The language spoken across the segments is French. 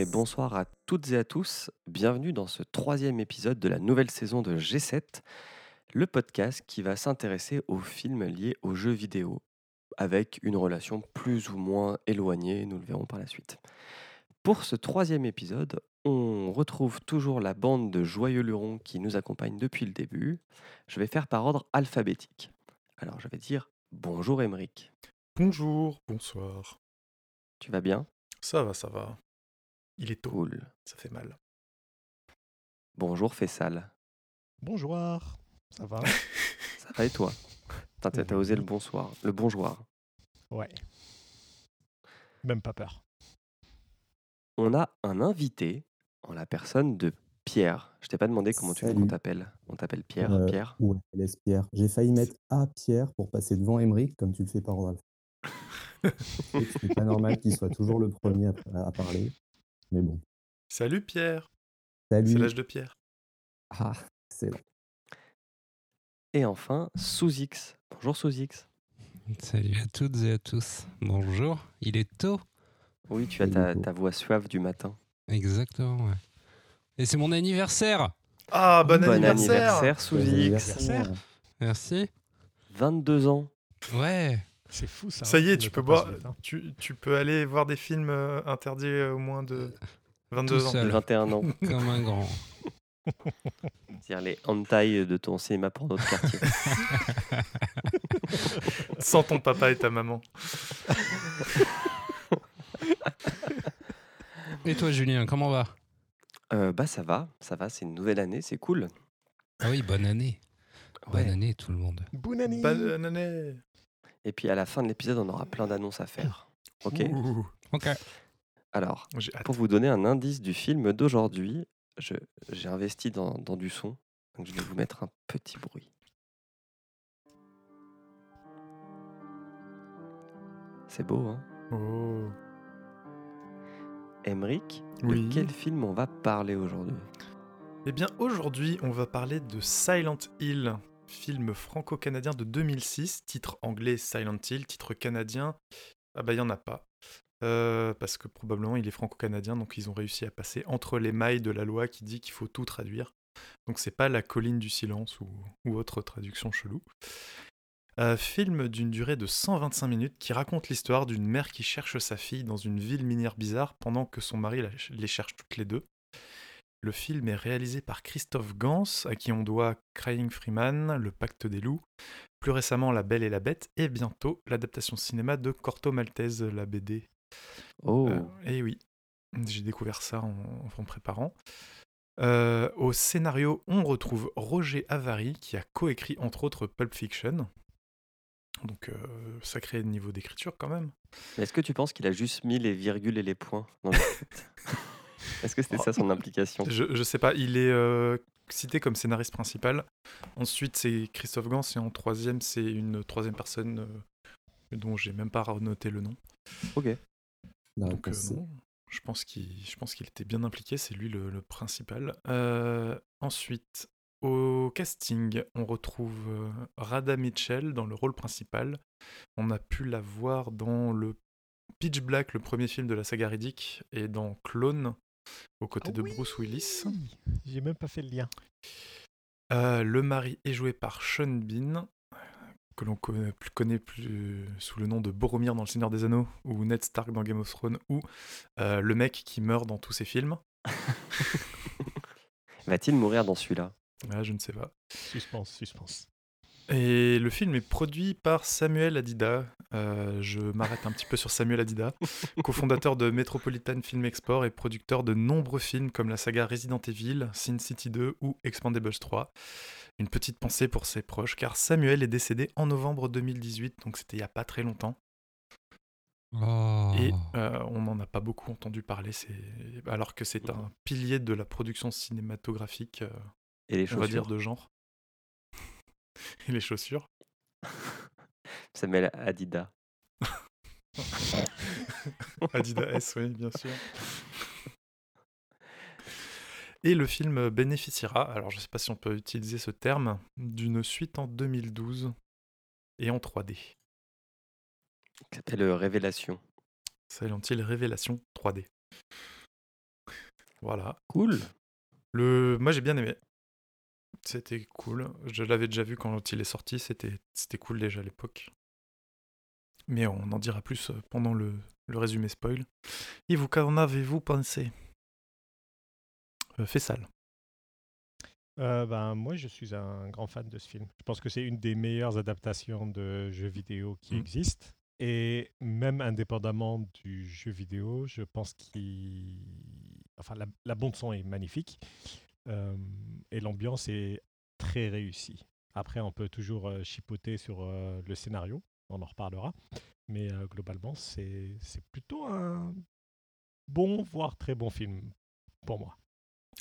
Et bonsoir à toutes et à tous. Bienvenue dans ce troisième épisode de la nouvelle saison de G7, le podcast qui va s'intéresser aux films liés aux jeux vidéo, avec une relation plus ou moins éloignée, nous le verrons par la suite. Pour ce troisième épisode, on retrouve toujours la bande de joyeux lurons qui nous accompagne depuis le début. Je vais faire par ordre alphabétique. Alors je vais dire bonjour Émeric. Bonjour, bonsoir. Tu vas bien? Ça va, ça va. Il est tôt, Cool. ça fait mal. Bonjour Fessal. Bonjour, ça va? Ça va et toi? T'as t'as osé le bonsoir, le bonjour. Ouais. Même pas peur. On a un invité en la personne de Pierre. Je t'ai pas demandé comment tu veux qu'on Salut. t'appelle. On t'appelle Pierre. Euh, Pierre. Ouais, laisse Pierre. J'ai failli mettre A Pierre pour passer devant Emeric, comme tu le fais par ordre alphabétique. C'est pas normal qu'il soit toujours le premier à, à parler. Mais bon. Salut Pierre, c'est Salut. l'âge de Pierre. Ah, c'est long. Et enfin, Sous-X. Bonjour Sous-X. Salut à toutes et à tous. Bonjour, il est tôt. Oui, tu as ta, voix suave du matin. Exactement, ouais. Et c'est mon anniversaire. Ah, bon, bon anniversaire, anniversaire, Bon Sous-X. anniversaire. Merci. 22 ans. Ouais. C'est fou ça. Ça y est, tu peux boire, hein. tu, tu peux aller voir des films euh, interdits euh, au moins de 22 Tout ans. seul. 21 ans. Comme un grand. C'est-à-dire les hentai de ton cinéma pour notre quartier. Sans ton papa et ta maman. Et toi, Julien, comment va? Euh, bah ça va, ça va, c'est une nouvelle année, c'est cool. Ah oui, bonne année. Ouais. Bonne année, tout le monde. Bonne année. Bonne année. Et puis à la fin de l'épisode, on aura plein d'annonces à faire. Ok Ouh, Ok. Alors. Pour vous donner un indice du film d'aujourd'hui, j'ai investi dans, dans du son, donc je vais vous mettre un petit bruit. C'est beau, hein? Oh. Oui. de quel film on va parler aujourd'hui? Eh bien, aujourd'hui, on va parler de Silent Hill, film franco-canadien de 2006, titre anglais Silent Hill, titre canadien, ah bah il n'y en a pas. Euh, parce que probablement il est franco-canadien, donc ils ont réussi à passer entre les mailles de la loi qui dit qu'il faut tout traduire. Donc c'est pas la colline du silence ou, autre traduction chelou. Euh, film d'une durée de 125 minutes qui raconte l'histoire d'une mère qui cherche sa fille dans une ville minière bizarre pendant que son mari les cherche toutes les deux. Le film est réalisé par Christophe Gans, à qui on doit Crying Freeman, Le Pacte des loups, plus récemment La Belle et la Bête, et bientôt l'adaptation cinéma de Corto Maltese, la BD. Oh, Euh, et oui, j'ai découvert ça en, préparant. Euh, au scénario, on retrouve Roger Avary, qui a coécrit entre autres Pulp Fiction. Donc, euh, sacré niveau d'écriture quand même. mais est-ce que tu penses qu'il a juste mis les virgules et les points dans le Est-ce que c'était ça son implication Je, je sais pas, il est euh, cité comme scénariste principal. Ensuite, c'est Christophe Gans, et en troisième, c'est une troisième personne euh, dont j'ai même pas noté le nom. Ok. La Donc, euh, c'est- non, je pense qu'il je pense qu'il était bien impliqué, c'est lui le, le principal. Euh, ensuite, au casting, on retrouve euh, Rada Mitchell dans le rôle principal. On a pu la voir dans le Pitch Black, le premier film de la saga Riddick, et dans Clone, aux côtés Ah de oui Bruce Willis. J'ai même pas fait le lien. Euh, le mari est joué par Sean Bean, que l'on connaît, plus- connaît plus sous le nom de Boromir dans Le Seigneur des Anneaux, ou Ned Stark dans Game of Thrones, ou euh, le mec qui meurt dans tous ses films. Va-t-il mourir dans celui-là? Ah, je ne sais pas. Suspense, suspense. Et le film est produit par Samuel Adida. Euh, je m'arrête un petit peu sur Samuel Adida, cofondateur de Metropolitan Film Export et producteur de nombreux films comme la saga Resident Evil, Sin City 2 ou Expandables 3. Une petite pensée pour ses proches, car Samuel est décédé en novembre 2018, donc c'était il n'y a pas très longtemps. Oh. Et euh, on n'en a pas beaucoup entendu parler, alors que c'est un pilier de la production cinématographique, euh, Et les on va dire, de genre. et les chaussures. Samuel Adida. Adidas S, oui, bien sûr. Et le film bénéficiera, alors je ne sais pas si on peut utiliser ce terme, d'une suite en 2012 et en 3D. Qui s'appelle euh, Révélation. Silent Hill Révélation 3D. Voilà. Cool. Le... Moi, j'ai bien aimé. C'était cool. Je l'avais déjà vu quand il est sorti. C'était c'était cool déjà à l'époque. Mais on en dira plus euh, pendant le, le résumé spoil. Et vous, qu'en avez-vous pensé? Euh, Fessal. Euh, ben, moi, je suis un grand fan de ce film. Je pense que c'est une des meilleures adaptations de jeux vidéo qui Mm. existent. Et même indépendamment du jeu vidéo, je pense qu'il... Enfin, la, la bande-son est magnifique. Euh, et l'ambiance est très réussie. Après, on peut toujours euh, chipoter sur euh, le scénario. On en reparlera. Mais euh, globalement, c'est c'est plutôt un bon, voire très bon film pour moi.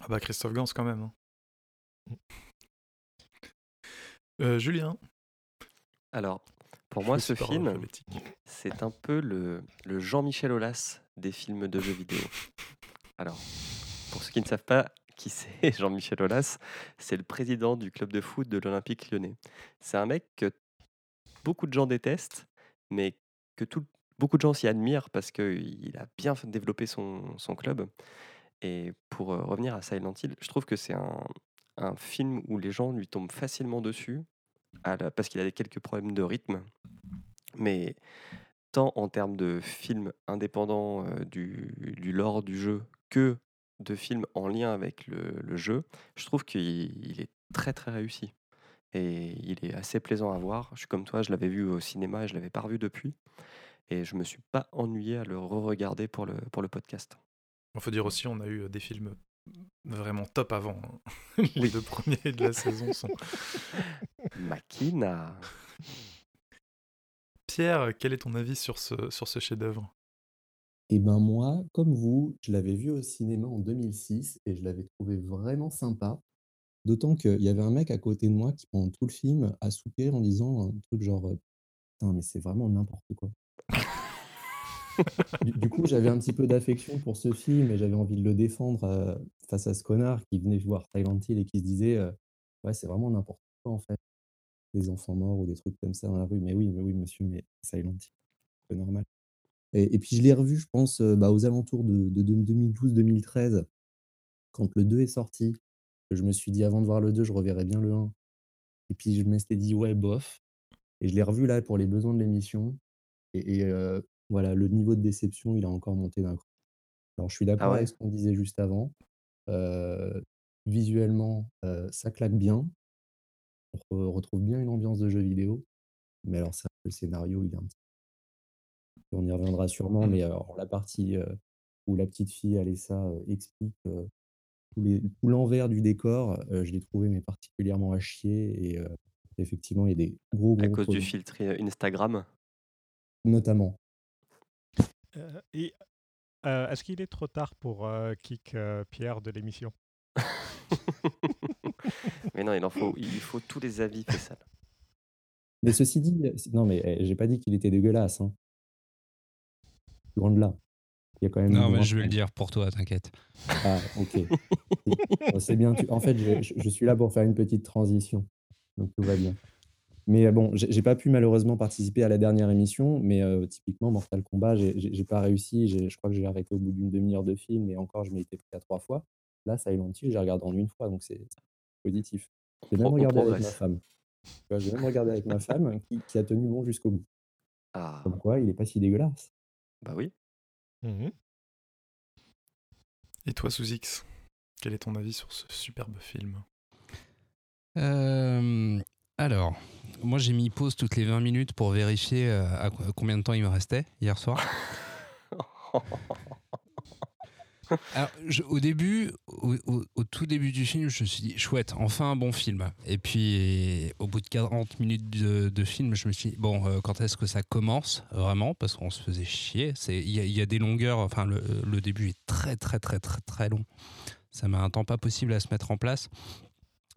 Ah bah Christophe Gans quand même. hein. Euh, Julien. Alors, pour moi, ce film, c'est un peu le, le Jean-Michel Aulas des films de jeux vidéo. Alors, pour ceux qui ne savent pas qui c'est Jean-Michel Aulas, c'est le président du club de foot de l'Olympique lyonnais. C'est un mec que beaucoup de gens détestent, mais que beaucoup de gens s'y admirent parce qu'il a bien développé son, club. Et pour euh, revenir à Silent Hill, je trouve que c'est un, film où les gens lui tombent facilement dessus la- parce qu'il a quelques problèmes de rythme. Mais tant en termes de films indépendants euh, du, du lore du jeu que de films en lien avec le, le jeu, je trouve qu'il il est très très réussi. Et il est assez plaisant à voir. Je suis comme toi, je l'avais vu au cinéma et je l'avais pas revu depuis. Et je me suis pas ennuyé à le re-regarder pour le, pour le podcast. Il faut dire aussi, on a eu euh, des films vraiment top avant. hein. Les deux premiers de la saison sont. Makina Pierre, quel est ton avis sur ce, sur ce chef-d'œuvre? Et ben moi, comme vous, je l'avais vu au cinéma en 2006 et je l'avais trouvé vraiment sympa. D'autant qu'il y avait un mec à côté de moi qui, pendant tout le film, a soupiré en disant un truc genre Putain, mais c'est vraiment n'importe quoi. Du, coup, j'avais un petit peu d'affection pour ce film et j'avais envie de le défendre face à ce connard qui venait voir Silent Hill et qui se disait Ouais, c'est vraiment n'importe quoi en fait. Des enfants morts ou des trucs comme ça dans la rue. Mais oui, mais oui, monsieur, mais Silent Hill, c'est normal. Et, et puis je l'ai revu, je pense, bah, aux alentours de, de 2012-2013, quand le 2 est sorti. Je me suis dit, avant de voir le 2, je reverrai bien le 1. Et puis je m'étais dit, ouais, bof. Et je l'ai revu là pour les besoins de l'émission. Et, et, euh, voilà, le niveau de déception, il a encore monté d'un cran. Alors je suis d'accord Ah ouais? avec ce qu'on disait juste avant. Euh, visuellement, euh, ça claque bien. On re- retrouve bien une ambiance de jeu vidéo. Mais alors ça, le scénario, il est un petit on y reviendra sûrement, Mm. mais alors, la partie euh, où la petite fille Alessa euh, explique euh, tout, les- tout l'envers du décor, euh, je l'ai trouvé mais particulièrement à chier. Et euh, effectivement, il y a des gros, à gros cause du problèmes, filtre euh, Instagram? notamment. Euh, et euh, est-ce qu'il est trop tard pour euh, kick euh, Pierre de l'émission? Mais non, il en faut, il faut tous les avis, Faisal. Mais ceci dit, non, mais eh, j'ai pas dit qu'il était dégueulasse. Hein. Loin de là. Il y a quand même. Non, mais je vais le dire pour toi, t'inquiète. Ah, ok. C'est bien. tu- En fait, je, suis là pour faire une petite transition. Donc tout va bien. Mais euh, bon, j'ai pas pu malheureusement participer à la dernière émission, mais euh, typiquement Mortal Kombat, j'ai- pas réussi. Je crois que j'ai arrêté au bout d'une demi-heure de film et encore, je m'y étais pris à trois fois. Là, Silent Hill, j'ai regardé en une fois, donc c'est positif. J'ai même regardé avec ma femme. J'ai même regardé avec ma femme qui, qui a tenu bon jusqu'au bout. Ah, Comme quoi, il est pas si dégueulasse. Bah oui. Mhm. Et toi, sous X, quel est ton avis sur ce superbe film? Euh, alors, moi j'ai mis pause toutes les 20 minutes pour vérifier euh, à combien de temps il me restait hier soir. Au début, au, tout début du film, je me suis dit chouette, enfin un bon film. Et puis, au bout de 40 minutes de, film, je me suis dit bon, euh, quand est-ce que ça commence vraiment? Parce qu'on se faisait chier. Il y, a- des longueurs, enfin, le, début est très, très, très, très, très long. Ça met un temps pas possible à se mettre en place.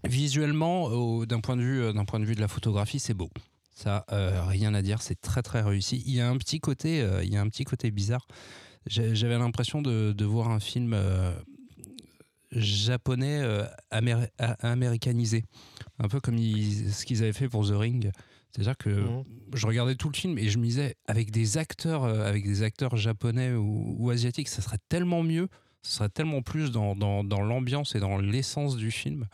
Visuellement, d'un point, de vue, euh, point de vue de la photographie, c'est beau. Ça, euh, rien à dire, c'est très très réussi. Il y a un petit côté, il y a un petit côté bizarre. J'avais l'impression de, de voir un film euh, japonais euh, améri- a- américanisé, un peu comme ils- ce qu'ils avaient fait pour The Ring. C'est-à-dire que Mhm. je regardais tout le film et je me disais, avec des acteurs, euh, avec des acteurs japonais ou, ou asiatiques, ça serait tellement mieux, ça serait tellement plus dans, dans, dans l'ambiance et dans l'essence du film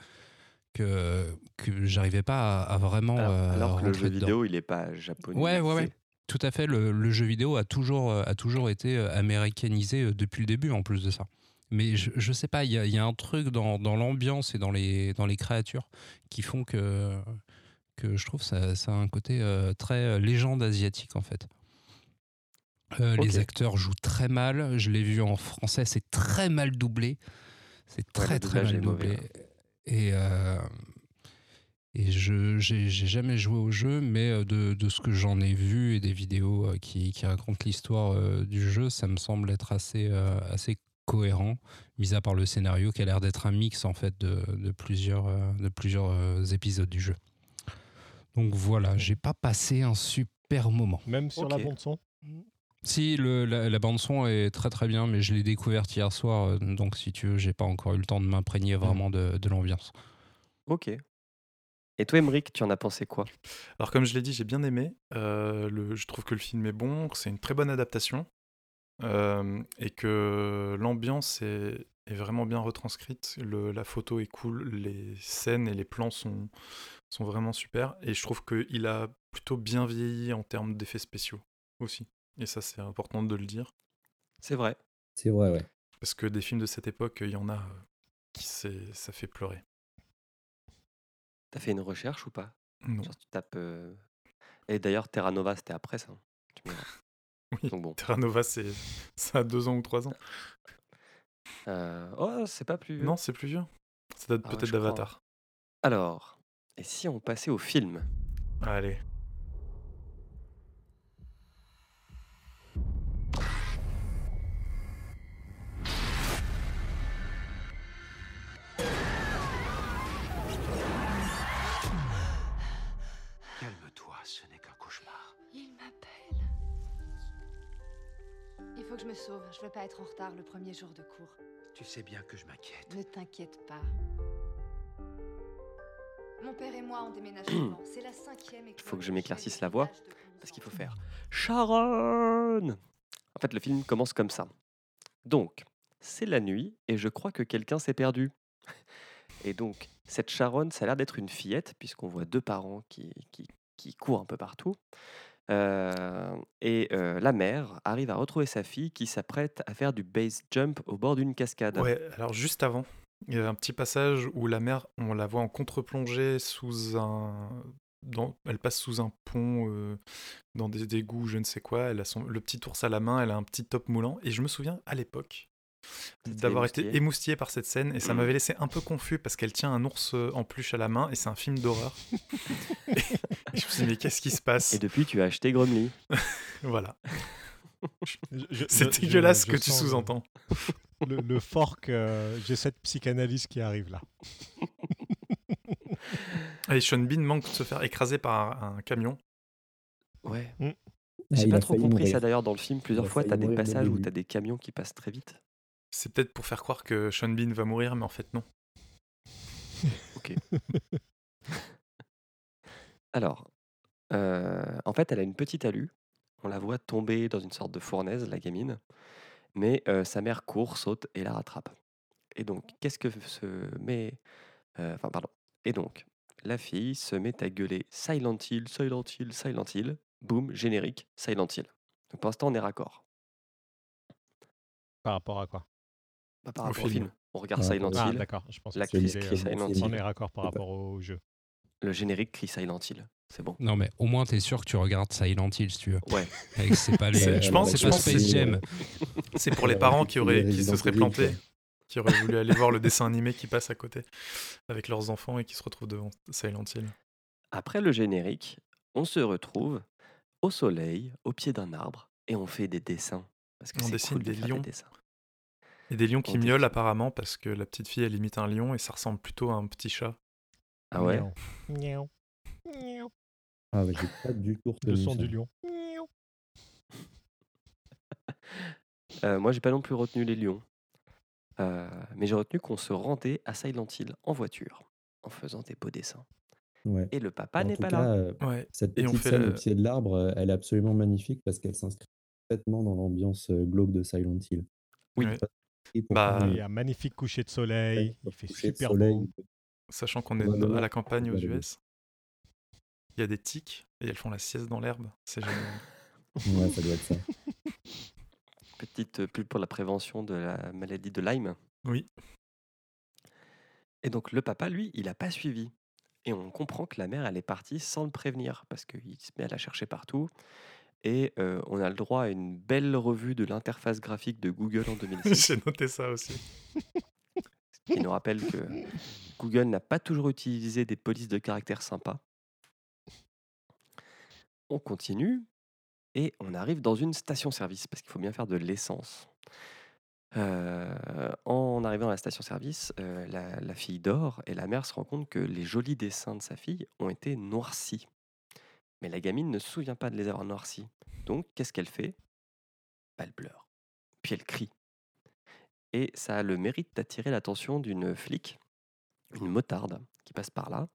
que, que j'arrivais pas à, à vraiment Alors, euh, alors que le jeu dedans. vidéo, il est pas japonais. Ouais, ouais, ouais. Tout à fait. Le, le jeu vidéo a toujours, euh, a toujours été euh, américanisé euh, depuis le début, en plus de ça. Mais je, je sais pas, il y a, il y a un truc dans, dans l'ambiance et dans les, dans les créatures qui font que, que je trouve ça, ça a un côté très légende asiatique, en fait. Euh. Les acteurs jouent très mal. Je l'ai vu en français, c'est très mal doublé. C'est très, très mal doublé. Et, euh, et je j'ai j'ai jamais joué au jeu, mais euh, de, de ce que j'en ai vu et des vidéos euh, qui, qui racontent l'histoire euh, du jeu, ça me semble être assez, assez cohérent, mis à part le scénario qui a l'air d'être un mix en fait de, de plusieurs, de plusieurs épisodes du jeu. Donc voilà, j'ai pas passé un super moment. Même sur la bande son? Si le, la, la bande son est très très bien, mais je l'ai découverte hier soir, donc si tu veux, j'ai pas encore eu le temps de m'imprégner vraiment de, de l'ambiance. Ok. Et toi, Emmerich, tu en as pensé quoi? Alors, comme je l'ai dit, j'ai bien aimé. Euh, le, je trouve que le film est bon, que c'est une très bonne adaptation. euh, et que l'ambiance est, est vraiment bien retranscrite. Le- la photo est cool, les scènes et les plans sont, sont vraiment super. Et je trouve qu'il a plutôt bien vieilli en termes d'effets spéciaux aussi. Et ça, c'est important de le dire. C'est vrai. C'est vrai, ouais. Parce que des films de cette époque, il y en a qui ça fait pleurer. T'as fait une recherche ou pas? Non. Genre, tu tapes. euh, Et d'ailleurs, Terra Nova, c'était après ça. Tu me diras. Oui. Donc bon. Terra Nova, c'est ça a deux ans ou trois ans. Euh, Oh, c'est pas plus. vieux. Non, c'est plus vieux. Ça date Ah, peut-être je crois. d'Avatar. Alors, et si on passait au film? Allez. Que je me sauve. Je veux pas être en retard le premier jour de cours. Tu sais bien que je m'inquiète. Ne t'inquiète pas. Mon père et moi on déménage souvent. C'est la cinquième école. Faut que je m'éclaircisse la voix, Parce qu'il faut faire Sharon En fait, le film commence comme ça. Donc, c'est la nuit et je crois que quelqu'un s'est perdu. Et donc, cette Sharon, ça a l'air d'être une fillette, puisqu'on voit deux parents qui, qui, qui courent un peu partout. Euh, et euh, la mère arrive à retrouver sa fille qui s'apprête à faire du base jump au bord d'une cascade. Ouais, alors juste avant, il y a un petit passage où la mère, on la voit en contre-plongée sous un. Elle passe sous un pont, euh, dans des égouts, je ne sais quoi. Elle a son, le petit ours à la main, elle a un petit top moulant. Et je me souviens à l'époque d'avoir été émoustillé. par cette scène et ça m'avait laissé un peu confus parce qu'elle tient un ours euh, en peluche à la main et c'est un film d'horreur. et je me suis dit, mais qu'est-ce qui se passe? Et depuis, tu as acheté Grumly. Voilà. C'est dégueulasse ce que tu sous-entends. Le, le fork, euh, j'ai cette psychanalyse qui arrive là. Et Sean Bean manque de se faire écraser par un, un camion. Ouais. Ah, J'ai pas trop compris ça d'ailleurs dans le film. Plusieurs a fois, failli tu as des passages où début. tu as des camions qui passent très vite. C'est peut-être pour faire croire que Sean Bean va mourir, mais en fait non. Alors, euh, en fait, elle a une petite alu. On la voit tomber dans une sorte de fournaise, la gamine. Mais euh, sa mère court, saute et la rattrape. Et donc, qu'est-ce que se met. euh, Enfin, pardon. Et donc, la fille se met à gueuler Silent Hill, Silent Hill, Silent Hill. Boum, générique, Silent Hill. Donc, pour l'instant, on est raccord. Par rapport à quoi? Pas par Au rapport au film. film. On regarde Par Silent rapport Ah, Hill. d'accord. Je pense La que euh, Silent film. on Hill. est raccord par rapport au jeu. Le générique crie Silent Hill. C'est bon. Non, mais au moins, t'es sûr que tu regardes Silent Hill, si tu veux. Ouais. Et que c'est pas les. C'est- je pense- c'est je pas pense Space c'est- Jam. C'est pour les Ouais, parents qui, auraient, qui se seraient plantés, qui auraient voulu aller voir le dessin animé qui passe à côté avec leurs enfants et qui se retrouvent devant Silent Hill. Après le générique, on se retrouve au soleil, au pied d'un arbre, et on fait des dessins. Parce que On c'est dessine cool de des faire lions. des dessins. Et des lions qui miaulent apparemment parce que la petite fille elle imite un lion et ça ressemble plutôt à un petit chat. Ah ouais Miaou. Miaou. Ah, ouais, j'ai pas du tout Le retenu son ça. du lion. Miaou. Euh, Moi, j'ai pas non plus retenu les lions. Euh, mais j'ai retenu qu'on se rendait à Silent Hill en voiture, en faisant des beaux dessins. Ouais. Et le papa n'est pas cas, là. euh, Ouais. cette petite fait scène le- au pied de l'arbre, elle est absolument magnifique parce qu'elle s'inscrit parfaitement dans l'ambiance euh, glauque de Silent Hill. Oui. Et Bah, Il y a un magnifique coucher de soleil, il fait super soleil, beau. Sachant qu'on est à la campagne aux. US, il y a des tiques et elles font la sieste dans l'herbe. C'est génial. Ouais, ça doit être ça. Petite pub pour la prévention de la maladie de Lyme. Oui. Et donc le papa, lui, il n'a pas suivi. Et on comprend que la mère, elle est partie sans le prévenir, parce qu'il se met à la chercher partout. Et euh, on a le droit à une belle revue de l'interface graphique de Google en 2006, J'ai noté ça aussi. qui nous rappelle que Google n'a pas toujours utilisé des polices de caractère sympas. On continue, et on arrive dans une station-service, parce qu'il faut bien faire de l'essence. Euh, en arrivant à la station-service, euh, la, la fille dort et la mère se rend compte que les jolis dessins de sa fille ont été noircis. Mais la gamine ne se souvient pas de les avoir noircis. Donc, qu'est-ce qu'elle fait? Bah, Elle pleure. Puis elle crie. Et ça a le mérite d'attirer l'attention d'une flic, une motarde, qui passe par là,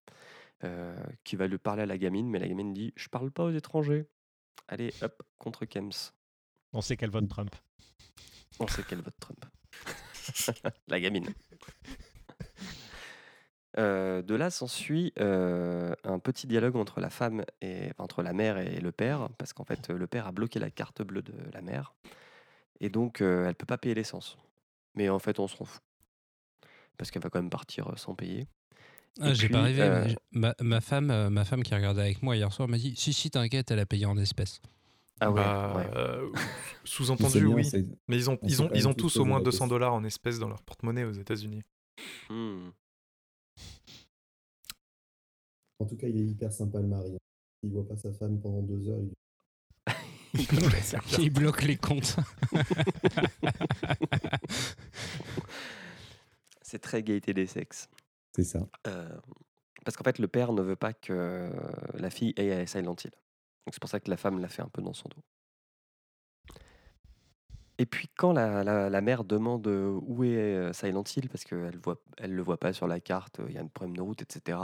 euh, qui va lui parler à la gamine, mais la gamine dit Je parle pas aux étrangers. Allez, hop, contre Kems. On sait qu'elle vote Trump. On sait qu'elle vote Trump. la gamine. Euh, de là s'ensuit euh, un petit dialogue entre la femme et enfin, entre la mère et le père, parce qu'en fait le père a bloqué la carte bleue de la mère, et donc euh, elle peut pas payer l'essence. Mais en fait on s'en fout, parce qu'elle va quand même partir sans payer. Ah, j'ai pas rêvé. euh, Ma, ma femme, euh, ma femme qui regardait avec moi hier soir m'a dit Si, si, t'inquiète, elle a payé en espèces. Ah ouais, Bah, ouais. euh, Sous-entendu, oui. Mais ils ont, on ils ont, ils ont tous au moins la 200 question. dollars en espèces dans leur porte-monnaie aux États-Unis. Hmm. En tout cas, il est hyper sympa le mari. Il voit pas sa femme pendant deux heures. il- Il bloque les comptes. C'est très gaieté des sexes. C'est ça. Euh, parce qu'en fait, le père ne veut pas que la fille aille à Silent Hill. Donc c'est pour ça que la femme l'a fait un peu dans son dos. Et puis quand la, la- la mère demande euh, où est euh, Silent Hill, parce qu'elle voit, elle le voit pas sur la carte, il y a un problème de route, etc.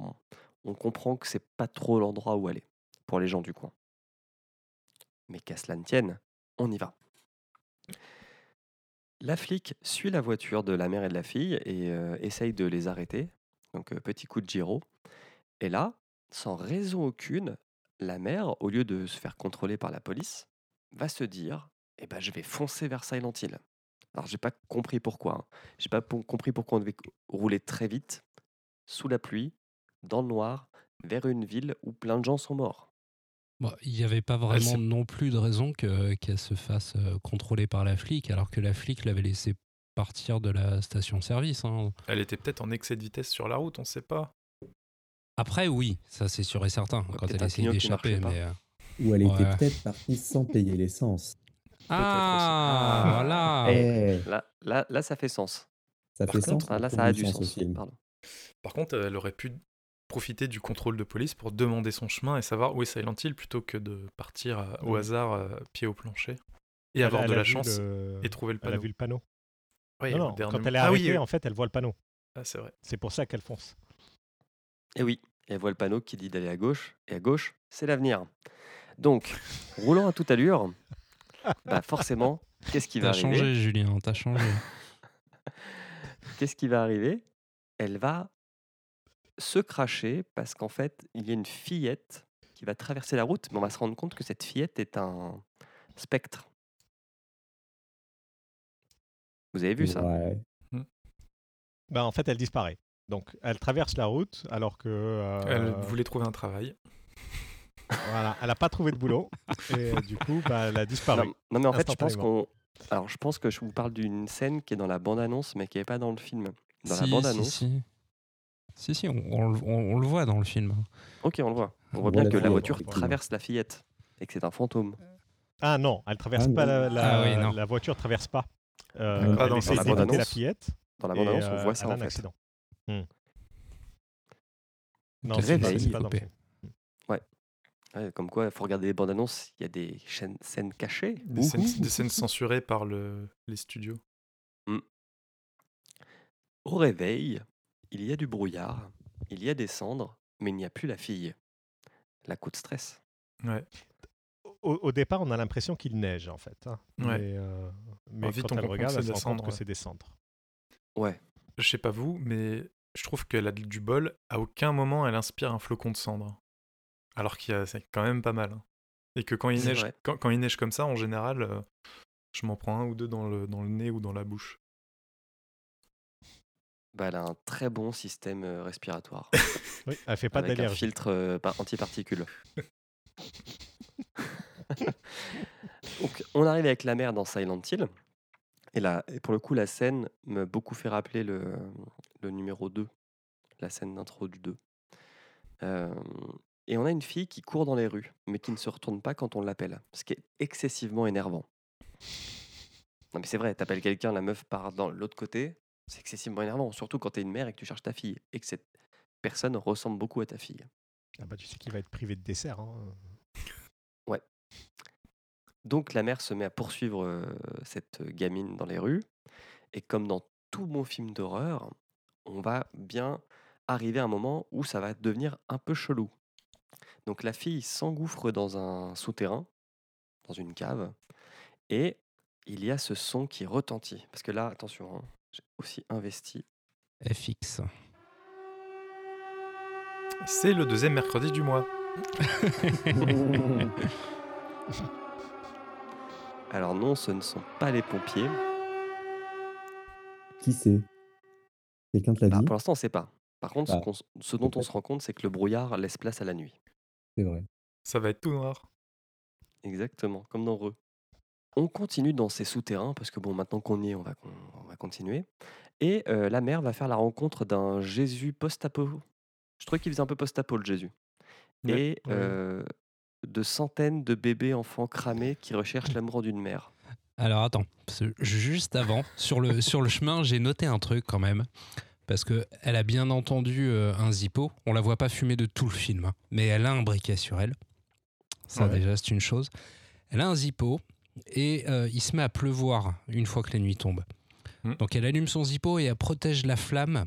bon, on comprend que c'est pas trop l'endroit où aller pour les gens du coin. Mais qu'à cela ne tienne, on y va. La flic suit la voiture de la mère et de la fille et euh, essaye de les arrêter. Donc euh, petit coup de gyro. Et là, sans raison aucune, la mère, au lieu de se faire contrôler par la police, va se dire Eh ben, je vais foncer vers Silent Hill. Alors, j'ai pas compris pourquoi. hein. J'ai pas compris pourquoi on devait rouler très vite, sous la pluie, dans le noir, vers une ville où plein de gens sont morts. Bon, il n'y avait pas vraiment non plus de raison que- qu'elle se fasse euh, contrôler par la flic, alors que la flic l'avait laissé partir de la station-service. hein. Elle était peut-être en excès de vitesse sur la route, on sait pas. Après, oui, ça c'est sûr et certain, quand elle essayait d'échapper. Mais... euh, Ou elle était peut-être partie sans payer l'essence. Ah, Ah. voilà Eh, Là, là, là, ça fait sens. ça Par fait contre, sens. Ah, là, ça a du sens. Par contre, elle aurait pu profiter du contrôle de police pour demander son chemin et savoir où est Silent Hill plutôt que de partir euh, au hasard, euh, pied au plancher, et Elle- avoir elle de la chance le- et trouver le Elle a panneau. vu le panneau. Ouais, non, non, dernier quand elle est. Ah oui, arrêtée, oui. en fait, elle voit le panneau. Ah, c'est vrai. C'est pour ça qu'elle fonce. Et oui, et elle voit le panneau qui dit d'aller à gauche, et à gauche, c'est l'avenir. Donc, roulant à toute allure, bah forcément, qu'est-ce qui va T'as arriver changé, Julien, t'as changé. Qu'est-ce qui va arriver? Elle va se cracher parce qu'en fait, il y a une fillette qui va traverser la route, mais on va se rendre compte que cette fillette est un spectre. Vous avez vu ça? Ouais. Bah, en fait, elle disparaît. Donc, elle traverse la route alors que. euh, Elle voulait trouver un travail. Voilà, elle n'a pas trouvé de boulot. et euh, du coup, bah, elle a disparu. non, non, mais en fait, je pense qu'on. Alors, je pense que je vous parle d'une scène qui est dans la bande-annonce, mais qui n'est pas dans le film. Dans la si, bande-annonce. si. Si, si, on, on le- on- on le voit dans le film. Ok, on le voit. On voit bien la que la voiture traverse la fillette et que c'est un fantôme. Ah non, elle traverse Ah, pas la, la, Ah oui, non. la voiture traverse pas. Euh, Ah, elle dans- essaie dans la bande-annonce. fillette. Dans la et, bande-annonce, on euh, voit ça elle a en un fait. accident. Hmm. Quel Non, c'est pas, dans le film. Ouais, comme quoi, il faut regarder les bandes annonces, il y a des chaînes, scènes cachées. Des scènes, Ouhou. des scènes censurées par le, les studios. Au réveil, il y a du brouillard, il y a des cendres, mais il n'y a plus la fille. La coup de stress. Ouais. Au, au départ, on a l'impression qu'il neige, en fait. hein. Ouais. Mais, euh, mais vite, quand on elle regarde, c'est elle se des rend compte que c'est des cendres. Ouais. Je sais pas vous, mais je trouve qu'elle a du bol. À aucun moment, elle inspire un flocon de cendre. Alors qu'il y a, c'est quand même pas mal. hein. Et que quand il, neige, quand, quand il neige comme ça, en général, euh, je m'en prends un ou deux dans le, dans le nez ou dans la bouche. Bah, elle a un très bon système euh, respiratoire. Oui, elle fait pas avec un d'allergie. filtre euh, par- antiparticules. Donc, on arrive avec la mère dans Silent Hill. Et là, et pour le coup, la scène m'a beaucoup fait rappeler le, le numéro 2, la scène d'intro du 2. Euh, et on a une fille qui court dans les rues, mais qui ne se retourne pas quand on l'appelle, ce qui est excessivement énervant. Non mais c'est vrai, t'appelles quelqu'un, la meuf part dans l'autre côté, c'est excessivement énervant, surtout quand t'es une mère et que tu cherches ta fille, et que cette personne ressemble beaucoup à ta fille. Ah bah, tu sais qu'il va être privé de dessert. hein. Donc la mère se met à poursuivre euh, cette gamine dans les rues. Et comme dans tout bon film d'horreur, on va bien arriver à un moment où ça va devenir un peu chelou. Donc la fille s'engouffre dans un souterrain, dans une cave, et il y a ce son qui retentit. Parce que là, attention, hein, j'ai aussi investi. FX. C'est le deuxième mercredi du mois. Alors non, ce ne sont pas les pompiers. Qui c'est? Quelqu'un te l'a Bah, dit pour l'instant, on ne sait pas. Par contre, ce, Ah. ce dont on se rend compte, c'est que le brouillard laisse place à la nuit. C'est vrai. Ça va être tout noir. Exactement, comme dans Re. On continue dans ces souterrains, parce que bon, maintenant qu'on y est, on va, con- on va continuer. Et euh, la mère va faire la rencontre d'un Jésus post-apo. Je trouvais qu'il faisait un peu post-apo, le Jésus. Ouais, Et ouais. euh, de centaines de bébés enfants cramés qui recherchent l'amour d'une mère. Alors attends, parce que juste avant, sur le, sur le chemin, j'ai noté un truc quand même. Parce que elle a bien entendu euh, un zippo. On la voit pas fumer de tout le film, hein, mais elle a un briquet sur elle. Ça Ouais. déjà, c'est une chose. Elle a un zippo et euh, il se met à pleuvoir une fois que la nuit tombe. Hmm. Donc elle allume son zippo et elle protège la flamme.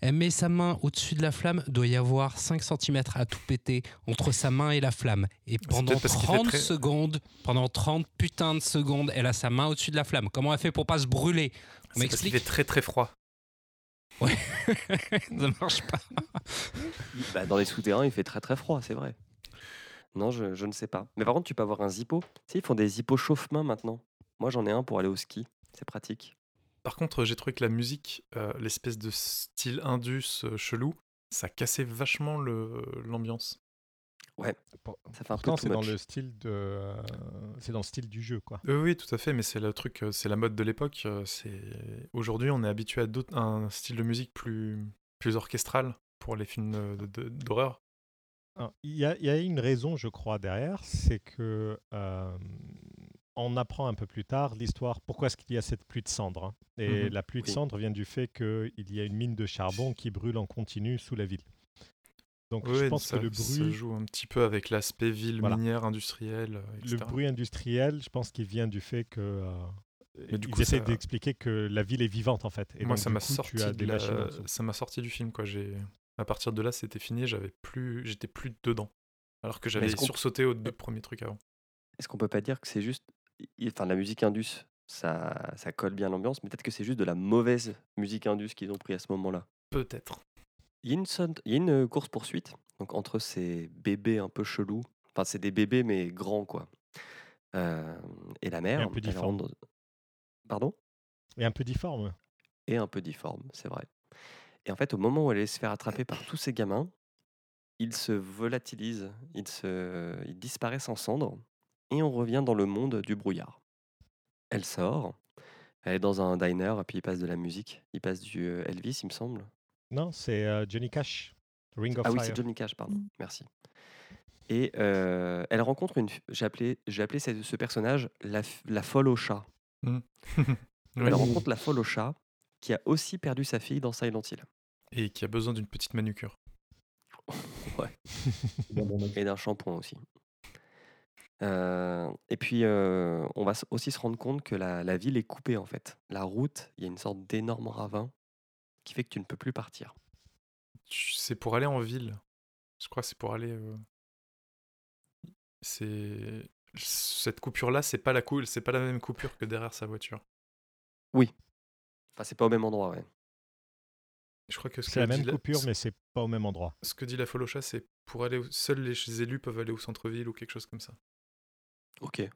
Elle met sa main au-dessus de la flamme. Doit y avoir 5 cm à tout péter entre sa main et la flamme. Et pendant peut-être parce qu'il fait 30 très- secondes, pendant 30 putains de secondes, elle a sa main au-dessus de la flamme. Comment elle fait pour pas se brûler? On C'est parce qu'il m'explique fait très très froid. Ça marche pas. Bah, dans les souterrains, il fait très très froid, c'est vrai. Non, je, je ne sais pas. Mais par contre, tu peux avoir un zippo. Tu sais, ils font des zippos chauffe-main maintenant. Moi, j'en ai un pour aller au ski. C'est pratique. Par contre, j'ai trouvé que la musique, euh, l'espèce de style indus euh, chelou, ça cassait vachement le- l'ambiance. Pour- Ça fait un peu Pourtant, too c'est dans le style de, euh, c'est dans le style du jeu, quoi. Euh, oui, tout à fait, mais c'est le truc, c'est la mode de l'époque. C'est aujourd'hui, on est habitué à d'autres- un style de musique plus plus orchestral pour les films de- de- d'horreur. Il y, a, il y a une raison, je crois, derrière, c'est que euh, on apprend un peu plus tard l'histoire. Pourquoi est-ce qu'il y a cette pluie de cendres hein. Et Mhm. la pluie de cendres vient du fait qu'il y a une mine de charbon qui brûle en continu sous la ville. Donc je pense ça, que le ça bruit, joue un petit peu avec l'aspect ville Voilà. minière industrielle, euh, le bruit industriel, je pense qu'il vient du fait que euh, Mais du ils coup, essaient ça- d'expliquer que la ville est vivante en fait. Et Moi, donc, ça m'a sorti tu as de des la- machines en dessous. ça m'a sorti du film quoi. J'ai à partir de là, c'était fini, j'avais plus, j'étais plus dedans. Alors que j'avais sursauté aux deux premiers trucs avant. Est-ce qu'on peut pas dire que c'est juste. Enfin, la musique indus, ça, ça colle bien à l'ambiance, mais peut-être que c'est juste de la mauvaise musique indus qu'ils ont pris à ce moment-là? Peut-être. Il y a une, une course-poursuite donc entre ces bébés un peu chelous. Enfin, c'est des bébés, mais grands, quoi. Euh, et la mère. un peu difforme. Pardon? Et un peu difforme. et un peu difforme, c'est vrai. Et en fait, au moment où elle allait se faire attraper par tous ces gamins, ils se volatilisent, ils, se, ils disparaissent en cendres, et on revient dans le monde du brouillard. Elle sort, elle est dans un diner, et puis il passe de la musique, il passe du euh, Elvis, il me semble. Non, c'est euh, Johnny Cash, Ring of Ah oui, c'est Johnny Cash, pardon, merci. Et euh, elle rencontre une... J'ai appelé, j'ai appelé ce, ce personnage la, la folle au chat. Ouais. Elle rencontre la folle au chat, qui a aussi perdu sa fille dans Silent Hill. Et qui a besoin d'une petite manucure. Mec. Et d'un shampoing aussi. Euh, et puis, euh, on va aussi se rendre compte que la, la ville est coupée en fait. La route, il y a une sorte d'énorme ravin qui fait que tu ne peux plus partir. C'est pour aller en ville. Je crois que c'est pour aller. euh, C'est cette coupure là, c'est pas la c'est pas la même coupure que derrière sa voiture. Enfin, c'est pas au même endroit, ouais. Je crois que ce C'est la même coupure, mais c'est pas au même endroit. ce que dit la Folocha, c'est pour aller au- seuls les élus peuvent aller au centre-ville ou quelque chose comme ça. Ok.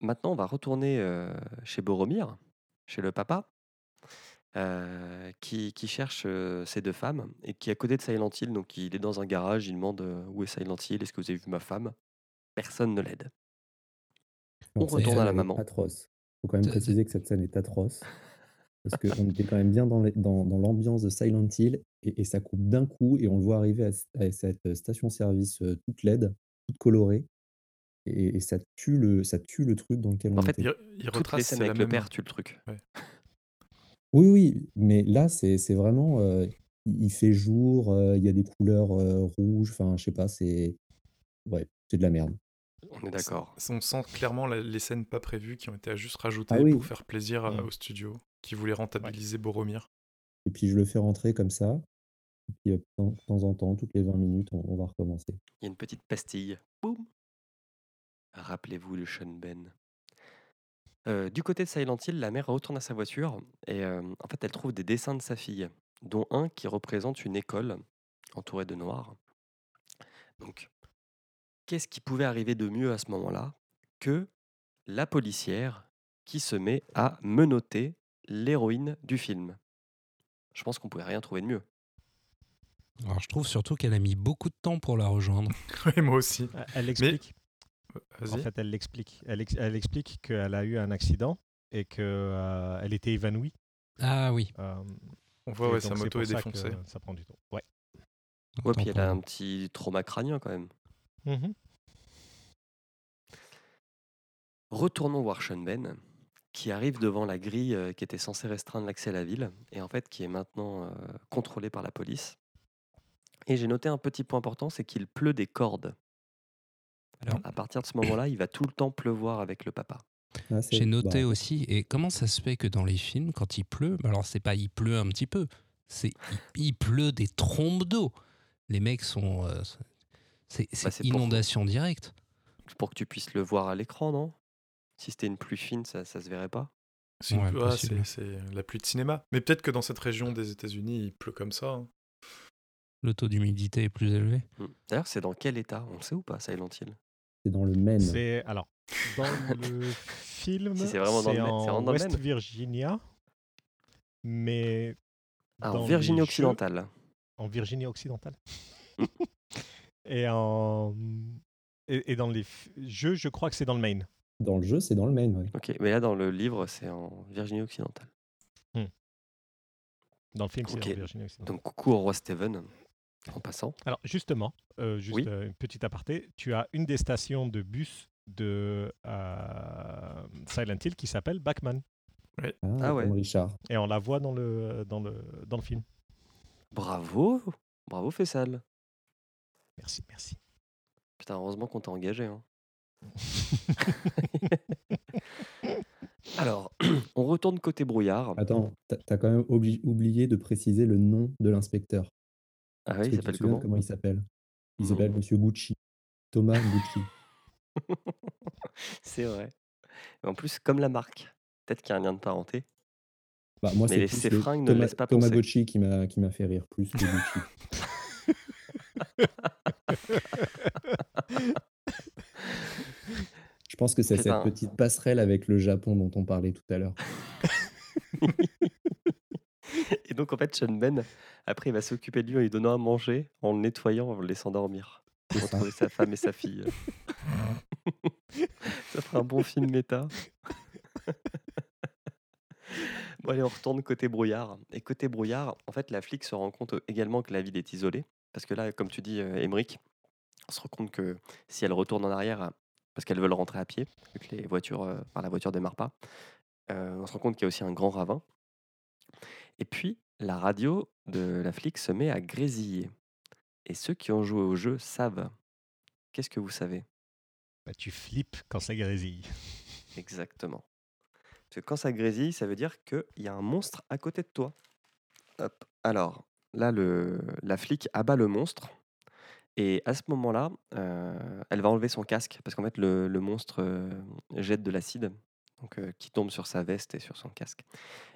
Maintenant, on va retourner euh, chez Boromir, chez le papa, euh, qui, qui cherche euh, ces deux femmes et qui est à côté de Silent Hill. Donc, il est dans un garage, il demande euh, où est Silent Hill, est-ce que vous avez vu ma femme? Personne ne l'aide. On retourne à la maman. Atroce. faut quand même préciser que cette scène est atroce. Parce qu'on était quand même bien dans les- dans, dans l'ambiance de Silent Hill et, et ça coupe d'un coup et on le voit arriver à, cette station-service euh, toute laide, toute colorée. Et, et ça, tue le, ça tue le truc dans lequel on En fait, était. Il, il retrace scènes c'est la avec le même. père, tu le truc. Oui, oui, mais là, c'est vraiment. euh, il fait jour, euh, il y a des couleurs euh, rouges, enfin, je sais pas, c'est. Ouais, c'est de la merde. On est d'accord. On sent clairement la- les scènes pas prévues qui ont été juste rajoutées Ah oui. pour faire plaisir à- au studio qui voulait rentabiliser Boromir. Et puis, je le fais rentrer comme ça. Et puis, de temps en temps, toutes les 20 minutes, on, on va recommencer. Il y a une petite pastille. Boum Rappelez-vous le Sean Ben. Euh, du côté de Silent Hill, la mère retourne à sa voiture et euh, en fait, elle trouve des dessins de sa fille, dont un qui représente une école entourée de noir. Donc, qu'est-ce qui pouvait arriver de mieux à ce moment-là que la policière qui se met à menotter l'héroïne du film Je pense qu'on pouvait rien trouver de mieux. Alors je trouve surtout qu'elle a mis beaucoup de temps pour la rejoindre. Oui, moi aussi. Elle explique. En Vas-y. fait, elle l'explique. Elle, ex- elle explique qu'elle a eu un accident et qu'elle était évanouie. Ah oui. euh, On voit, ouais, sa moto pour est ça que défoncée. Ça prend du temps. Ouais. Ouais, puis elle a un petit trauma crânien quand même. Mhm. Retournons voir Sean Ben, qui arrive devant la grille euh, qui était censée restreindre l'accès à la ville, et en fait qui est maintenant euh, contrôlée par la police. Et j'ai noté un petit point important, c'est qu'il pleut des cordes. Alors À partir de ce moment-là, il va tout le temps pleuvoir avec le papa. Ah, J'ai noté bah, aussi, et comment ça se fait que dans les films, quand il pleut, bah alors c'est pas il pleut un petit peu, c'est il, il pleut des trombes d'eau. Les mecs sont. euh, c'est c'est Bah, pour- inondation directe. Pour que tu puisses le voir à l'écran, non? Si c'était une pluie fine, ça, ça se verrait pas. C'est Ouais, ah, c'est la pluie de cinéma. Mais peut-être que dans cette région des États-Unis, il pleut comme ça. hein. Le taux d'humidité est plus élevé. Hmm. D'ailleurs, c'est dans quel état? On le sait ou pas, Silent Hill? C'est dans le Maine. C'est alors dans le film, Si c'est vraiment dans le Maine, c'est en West Virginia, mais Ah, en Virginie jeux- occidentale. en Virginie occidentale. Et en et, et dans les f- jeux, je crois que c'est dans le Maine. Dans le jeu, c'est dans le Maine, ouais. Ok, mais là, dans le livre, c'est en Virginie occidentale. Dans le film, c'est Ok. en Virginie occidentale. Donc, coucou au roi Steven, en passant. Alors justement, euh, juste Oui. euh, une petite aparté, tu as une des stations de bus de euh, Silent Hill qui s'appelle Backman Ah, Ah ouais. comme Richard. et on la voit dans le dans le dans le film. Bravo Bravo, Fessal Merci, merci. Putain, heureusement qu'on t'a engagé. hein. Alors, on retourne côté brouillard. Attends, t'as t'as quand même obli- oublié de préciser le nom de l'inspecteur. Ah Est-ce oui, que il tu te s'appelle souviens comment comment il s'appelle? Il Non. s'appelle Monsieur Gucci. Thomas Gucci. C'est vrai. Et en plus, comme la marque, peut-être qu'il y a un lien de parenté. Bah, moi, Mais c'est les- plus ces le fringues ne Thomas, laissent pas Thomas penser. Gucci qui m'a qui m'a fait rire plus que Gucci. Je pense que c'est cette petite passerelle avec le Japon dont on parlait tout à l'heure. Et donc, en fait, Sean Ben, après, il va s'occuper de lui en lui donnant à manger, en le nettoyant, en le laissant dormir. Ça. Retrouver sa femme et sa fille. ça fera un bon film méta. bon, allez, on retourne côté brouillard. Et côté brouillard, en fait, la flic se rend compte également que la ville est isolée. Parce que là, comme tu dis, euh, Émeric, on se rend compte que si elle retourne en arrière, parce qu'elles veulent rentrer à pied, vu que les voitures, euh, enfin, la voiture démarre pas, euh, on se rend compte qu'il y a aussi un grand ravin. Et puis, la radio de la flic se met à grésiller. Et ceux qui ont joué au jeu savent. Qu'est-ce que vous savez? Bah, tu flippes quand ça grésille. exactement Parce que quand ça grésille, ça veut dire qu'il y a un monstre à côté de toi. Hop. Alors, là, le, la flic abat le monstre. Et à ce moment-là, euh, elle va enlever son casque parce qu'en fait, le, le monstre euh, jette de l'acide donc, euh, qui tombe sur sa veste et sur son casque.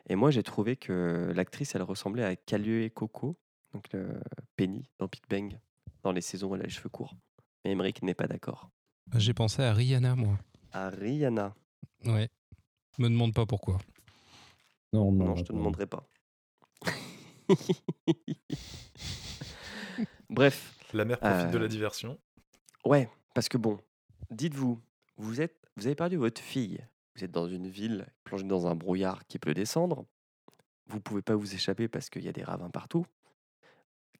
Et moi, j'ai trouvé que l'actrice, elle ressemblait à Calliope Coco, donc le Penny dans Big Bang, dans les saisons où elle a les cheveux courts. Mais Emmerich n'est pas d'accord. J'ai pensé à Rihanna, moi. À Rihanna. Ouais. Me demande pas pourquoi. Non, Non, non, je te demanderai pas. Bref, La mère profite de Euh, la diversion. ouais, parce que bon, dites-vous, vous êtes, vous avez perdu votre fille. Vous êtes dans une ville plongée dans un brouillard qui peut descendre. Vous pouvez pas vous échapper parce qu'il y a des ravins partout.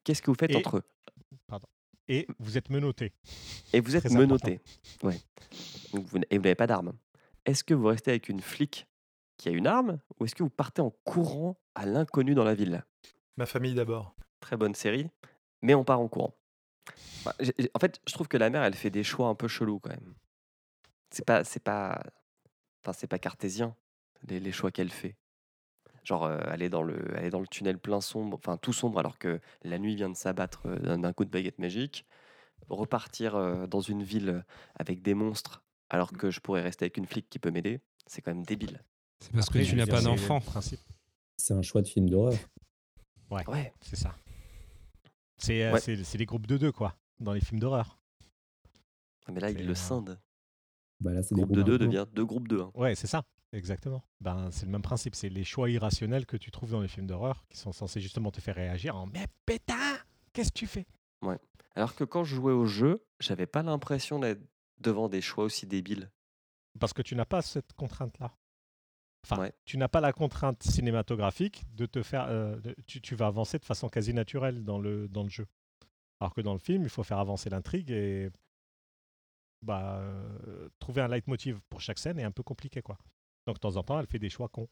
Qu'est-ce que vous faites Et- entre eux? Et vous êtes menotté. Et vous êtes menotté. Ouais. Donc vous, et vous n'avez pas d'arme. Est-ce que vous restez avec une flic qui a une arme ou est-ce que vous partez en courant à l'inconnu dans la ville? Ma famille d'abord. Très bonne série, mais on part en courant. J'ai- en fait, je trouve que la mère, elle fait des choix un peu chelous quand même. C'est pas, c'est pas, enfin, c'est pas cartésien les, les choix qu'elle fait. Genre, euh, elle est dans le, est dans le tunnel plein sombre, enfin tout sombre, alors que la nuit vient de s'abattre euh, d'un coup de baguette magique. Repartir euh, dans une ville avec des monstres, alors que je pourrais rester avec une flic qui peut m'aider, c'est quand même débile. C'est parce Après, que tu n'as pas d'enfant. principe. C'est un choix de film d'horreur. Ouais. C'est ça. C'est euh, Ouais. c'est- les groupes de deux, quoi, dans les films d'horreur. Mais là, C'est, il le euh, scinde. Bah là, Groupe de deux devient deux groupes de un. Ouais, c'est ça. Exactement. Ben, c'est le même principe. C'est les choix irrationnels que tu trouves dans les films d'horreur qui sont censés justement te faire réagir en Mais pétain Qu'est-ce que tu fais? Alors que quand je jouais au jeu, j'avais pas l'impression d'être devant des choix aussi débiles. Parce que tu n'as pas cette contrainte-là. Enfin, Ouais. tu n'as pas la contrainte cinématographique de te faire. euh, de- tu, tu vas avancer de façon quasi naturelle dans le, dans le jeu. Alors que dans le film, il faut faire avancer l'intrigue et bah, euh, trouver un leitmotiv pour chaque scène est un peu compliqué. quoi. Donc de temps en temps, elle fait des choix cons.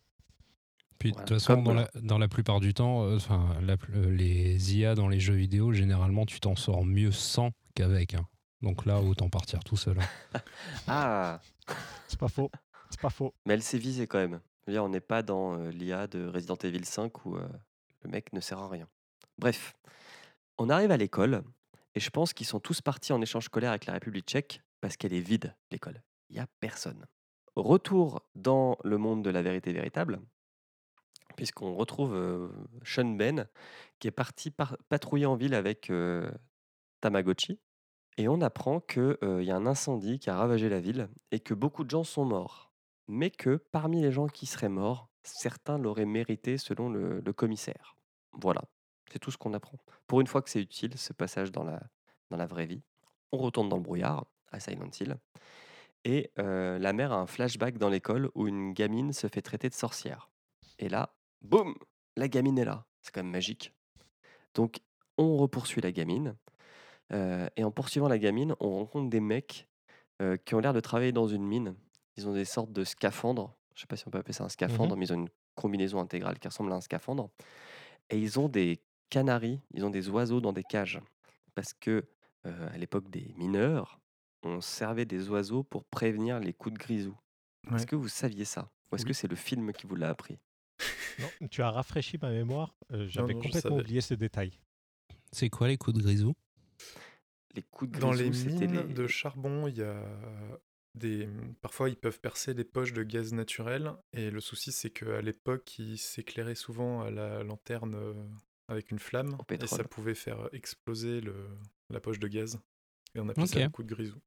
Puis de toute façon, dans la, dans la plupart du temps, euh, la euh, les IA dans les jeux vidéo, généralement, tu t'en sors mieux sans qu'avec. hein. Donc là, autant partir tout seul. hein. Ah C'est pas faux. C'est pas faux. Mais elle s'est visée quand même. On n'est pas dans l'IA de Resident Evil 5 où le mec ne sert à rien. Bref, on arrive à l'école et je pense qu'ils sont tous partis en échange scolaire avec la République tchèque parce qu'elle est vide, l'école. Il n'y a personne. Retour dans le monde de la vérité véritable, puisqu'on retrouve Sean Ben qui est parti par- patrouiller en ville avec Tamagotchi. Et on apprend qu'il y a un incendie qui a ravagé la ville et que beaucoup de gens sont morts. Mais que parmi les gens qui seraient morts, certains l'auraient mérité selon le, commissaire. Voilà, c'est tout ce qu'on apprend. Pour une fois que c'est utile, ce passage dans la, dans la vraie vie. On retourne dans le brouillard, à Silent Hill. Et euh, la mère a un flashback dans l'école où une gamine se fait traiter de sorcière. Et là, boum, la gamine est là. C'est quand même magique. Donc, on repoursuit la gamine. Euh, et en poursuivant la gamine, on rencontre des mecs euh, qui ont l'air de travailler dans une mine. Ils ont des sortes de scaphandres. Je sais pas si on peut appeler ça un scaphandre, mais ils ont une combinaison intégrale qui ressemble à un scaphandre. Et ils ont des canaris, ils ont des oiseaux dans des cages. Parce que euh, à l'époque des mineurs, on servait des oiseaux pour prévenir les coups de grisou. Ouais. Est-ce que vous saviez ça Ou est-ce Oui. que c'est le film qui vous l'a appris? Non, tu as rafraîchi ma mémoire. euh, J'avais complètement oublié ce détail. C'est quoi les coups de grisou? Les coups de Dans grisou, les c'était mines les... de charbon, il y a des. Parfois, ils peuvent percer les poches de gaz naturel. Et le souci, c'est qu'à l'époque, ils s'éclairaient souvent à la lanterne euh, avec une flamme. Et ça pouvait faire exploser le... la poche de gaz. Et on appelait ça Ok. le coup de grisou.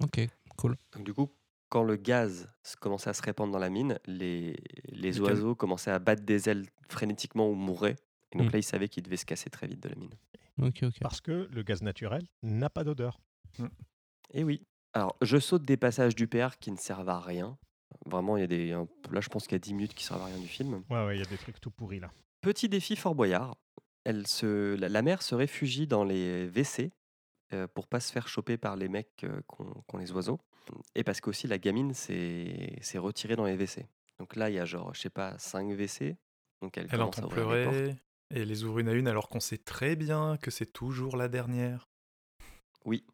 Ok, cool. Donc du coup, quand le gaz commençait à se répandre dans la mine, les, les Les oiseaux commençaient à battre des ailes frénétiquement ou mouraient. Et donc Mm. là, ils savaient qu'ils devaient se casser très vite de la mine. Ok, ok. Parce que le gaz naturel n'a pas d'odeur. Et oui. Alors, je saute des passages du PR qui ne servent à rien. Vraiment, il y a des. Là, je pense qu'il y a 10 minutes qui servent à rien du film. Ouais, ouais, il y a des trucs tout pourris là. Petit défi Fort Boyard. Elle se, la, mère se réfugie dans les WC euh, pour pas se faire choper par les mecs euh, qu'ont les oiseaux. Et parce qu'aussi la gamine s'est retirée dans les WC. Donc là, il y a genre, je sais pas, 5 WC. Donc elle, Elle commence à entend les portes. pleurer. Et les ouvre une à une alors qu'on sait très bien que c'est toujours la dernière. Oui,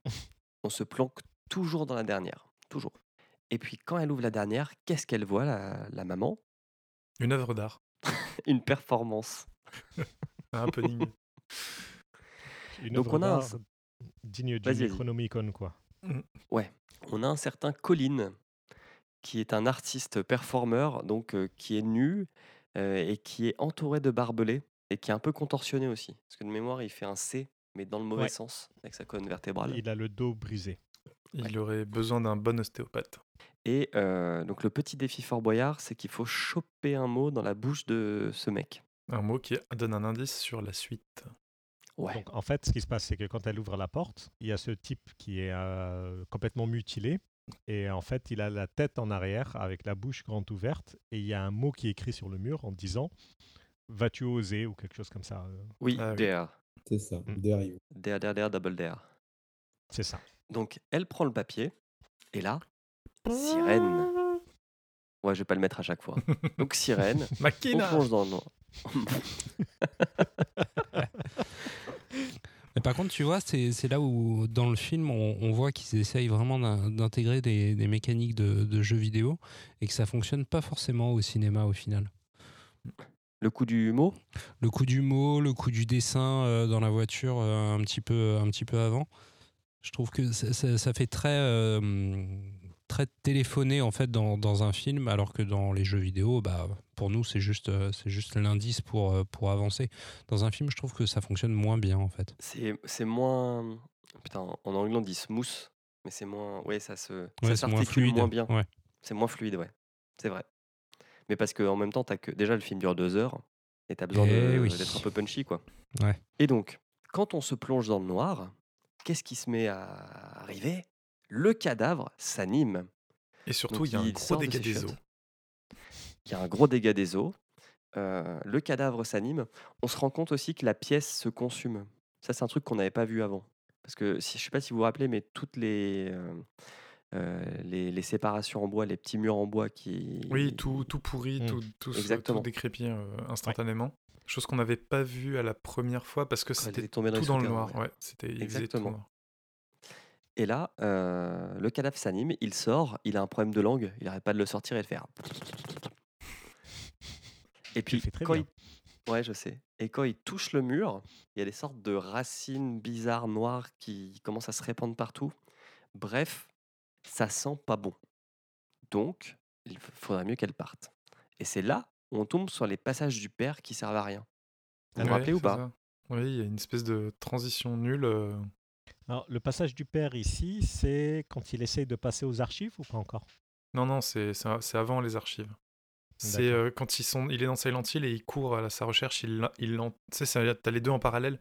on se planque toujours dans la dernière. Toujours. Et puis quand elle ouvre la dernière, qu'est-ce qu'elle voit, la, la maman? Une œuvre d'art. Une performance. Un happening. Une Donc œuvre on a un- d'art Digne du Vas-y, vas-y. Necronomicon, quoi. On a un certain Colin, qui est un artiste performeur, donc euh, qui est nu euh, et qui est entouré de barbelés et qui est un peu contorsionné aussi. Parce que de mémoire, il fait un C, mais dans le mauvais Ouais. sens, avec sa colonne vertébrale. Il a le dos brisé. Il aurait besoin d'un bon ostéopathe. Et euh, donc le petit défi Fort Boyard, c'est qu'il faut choper un mot dans la bouche de ce mec. Un mot qui donne un indice sur la suite. Ouais. Donc, en fait, ce qui se passe, c'est que quand elle ouvre la porte, il y a ce type qui est euh, complètement mutilé. Et en fait, il a la tête en arrière avec la bouche grande ouverte. Et il y a un mot qui est écrit sur le mur en disant Vas-tu oser ou quelque chose comme ça. euh, Oui, Ah oui. dare. C'est ça, Mm. Dare You. Dare, dare, dare, double dare. C'est ça. Donc elle prend le papier, et là, sirène. Ouais, je vais pas le mettre à chaque fois. Donc sirène, on Makina plonge dans le noir. Mais par contre, tu vois, c'est là où, dans le film, on, on voit qu'ils essayent vraiment d'in- d'intégrer des, des mécaniques de, de jeux vidéo et que ça fonctionne pas forcément au cinéma au final. Le coup du mot? Le coup du mot, le coup du dessin euh, dans la voiture euh, un, petit peu, un petit peu avant, je trouve que ça, fait très, euh, très téléphoné en fait dans, dans un film, alors que dans les jeux vidéo, bah, pour nous, c'est juste, euh, c'est juste l'indice pour, euh, pour avancer. Dans un film, je trouve que ça fonctionne moins bien en fait. C'est moins. Putain, en anglais on dit smooth, mais c'est moins. Ouais, ça se. Ouais, ça moins s'articule fluide. moins bien. Ouais. C'est moins fluide, ouais. C'est vrai. Mais parce qu'en même temps, as que... déjà le film dure deux heures et t'as besoin Eh oui. d'être un peu punchy, quoi. Ouais. Et donc, quand on se plonge dans le noir, qu'est-ce qui se met à arriver? Le cadavre s'anime. Et surtout, il y a un gros dégât des eaux. Il y a un gros dégât des eaux. euh, le cadavre s'anime. On se rend compte aussi que la pièce se consume. Ça, c'est un truc qu'on n'avait pas vu avant. Parce que si, je sais pas si vous vous rappelez, mais toutes les, euh, euh, les, les séparations en bois, les petits murs en bois qui. Oui, tout, tout pourri, Mm. tout, tout, Exactement. tout décrépit euh, instantanément. Chose qu'on n'avait pas vu à la première fois parce que c'était tout dans le noir. ouais. Ouais, c'était Exactement. noir. Et là, euh, le cadavre s'anime, il sort, il a un problème de langue, il n'arrête pas de le sortir et de faire. Et puis, quand bien. il... Ouais, je sais. Et quand il touche le mur, il y a des sortes de racines bizarres noires qui commencent à se répandre partout. Bref, ça sent pas bon. Donc, il faudrait mieux qu'elle parte. Et c'est là où on tombe sur les passages du père qui servent à rien. Vous vous Ouais, rappelez ou pas? ça. Oui, il y a une espèce de transition nulle. euh, Alors, le passage du père ici, c'est quand il essaye de passer aux archives ou pas encore? Non, non, c'est avant les archives. C'est euh, quand ils sont, il est dans Silent Hill et il court à sa recherche. Il, il, tu sais, t'as les deux en parallèle.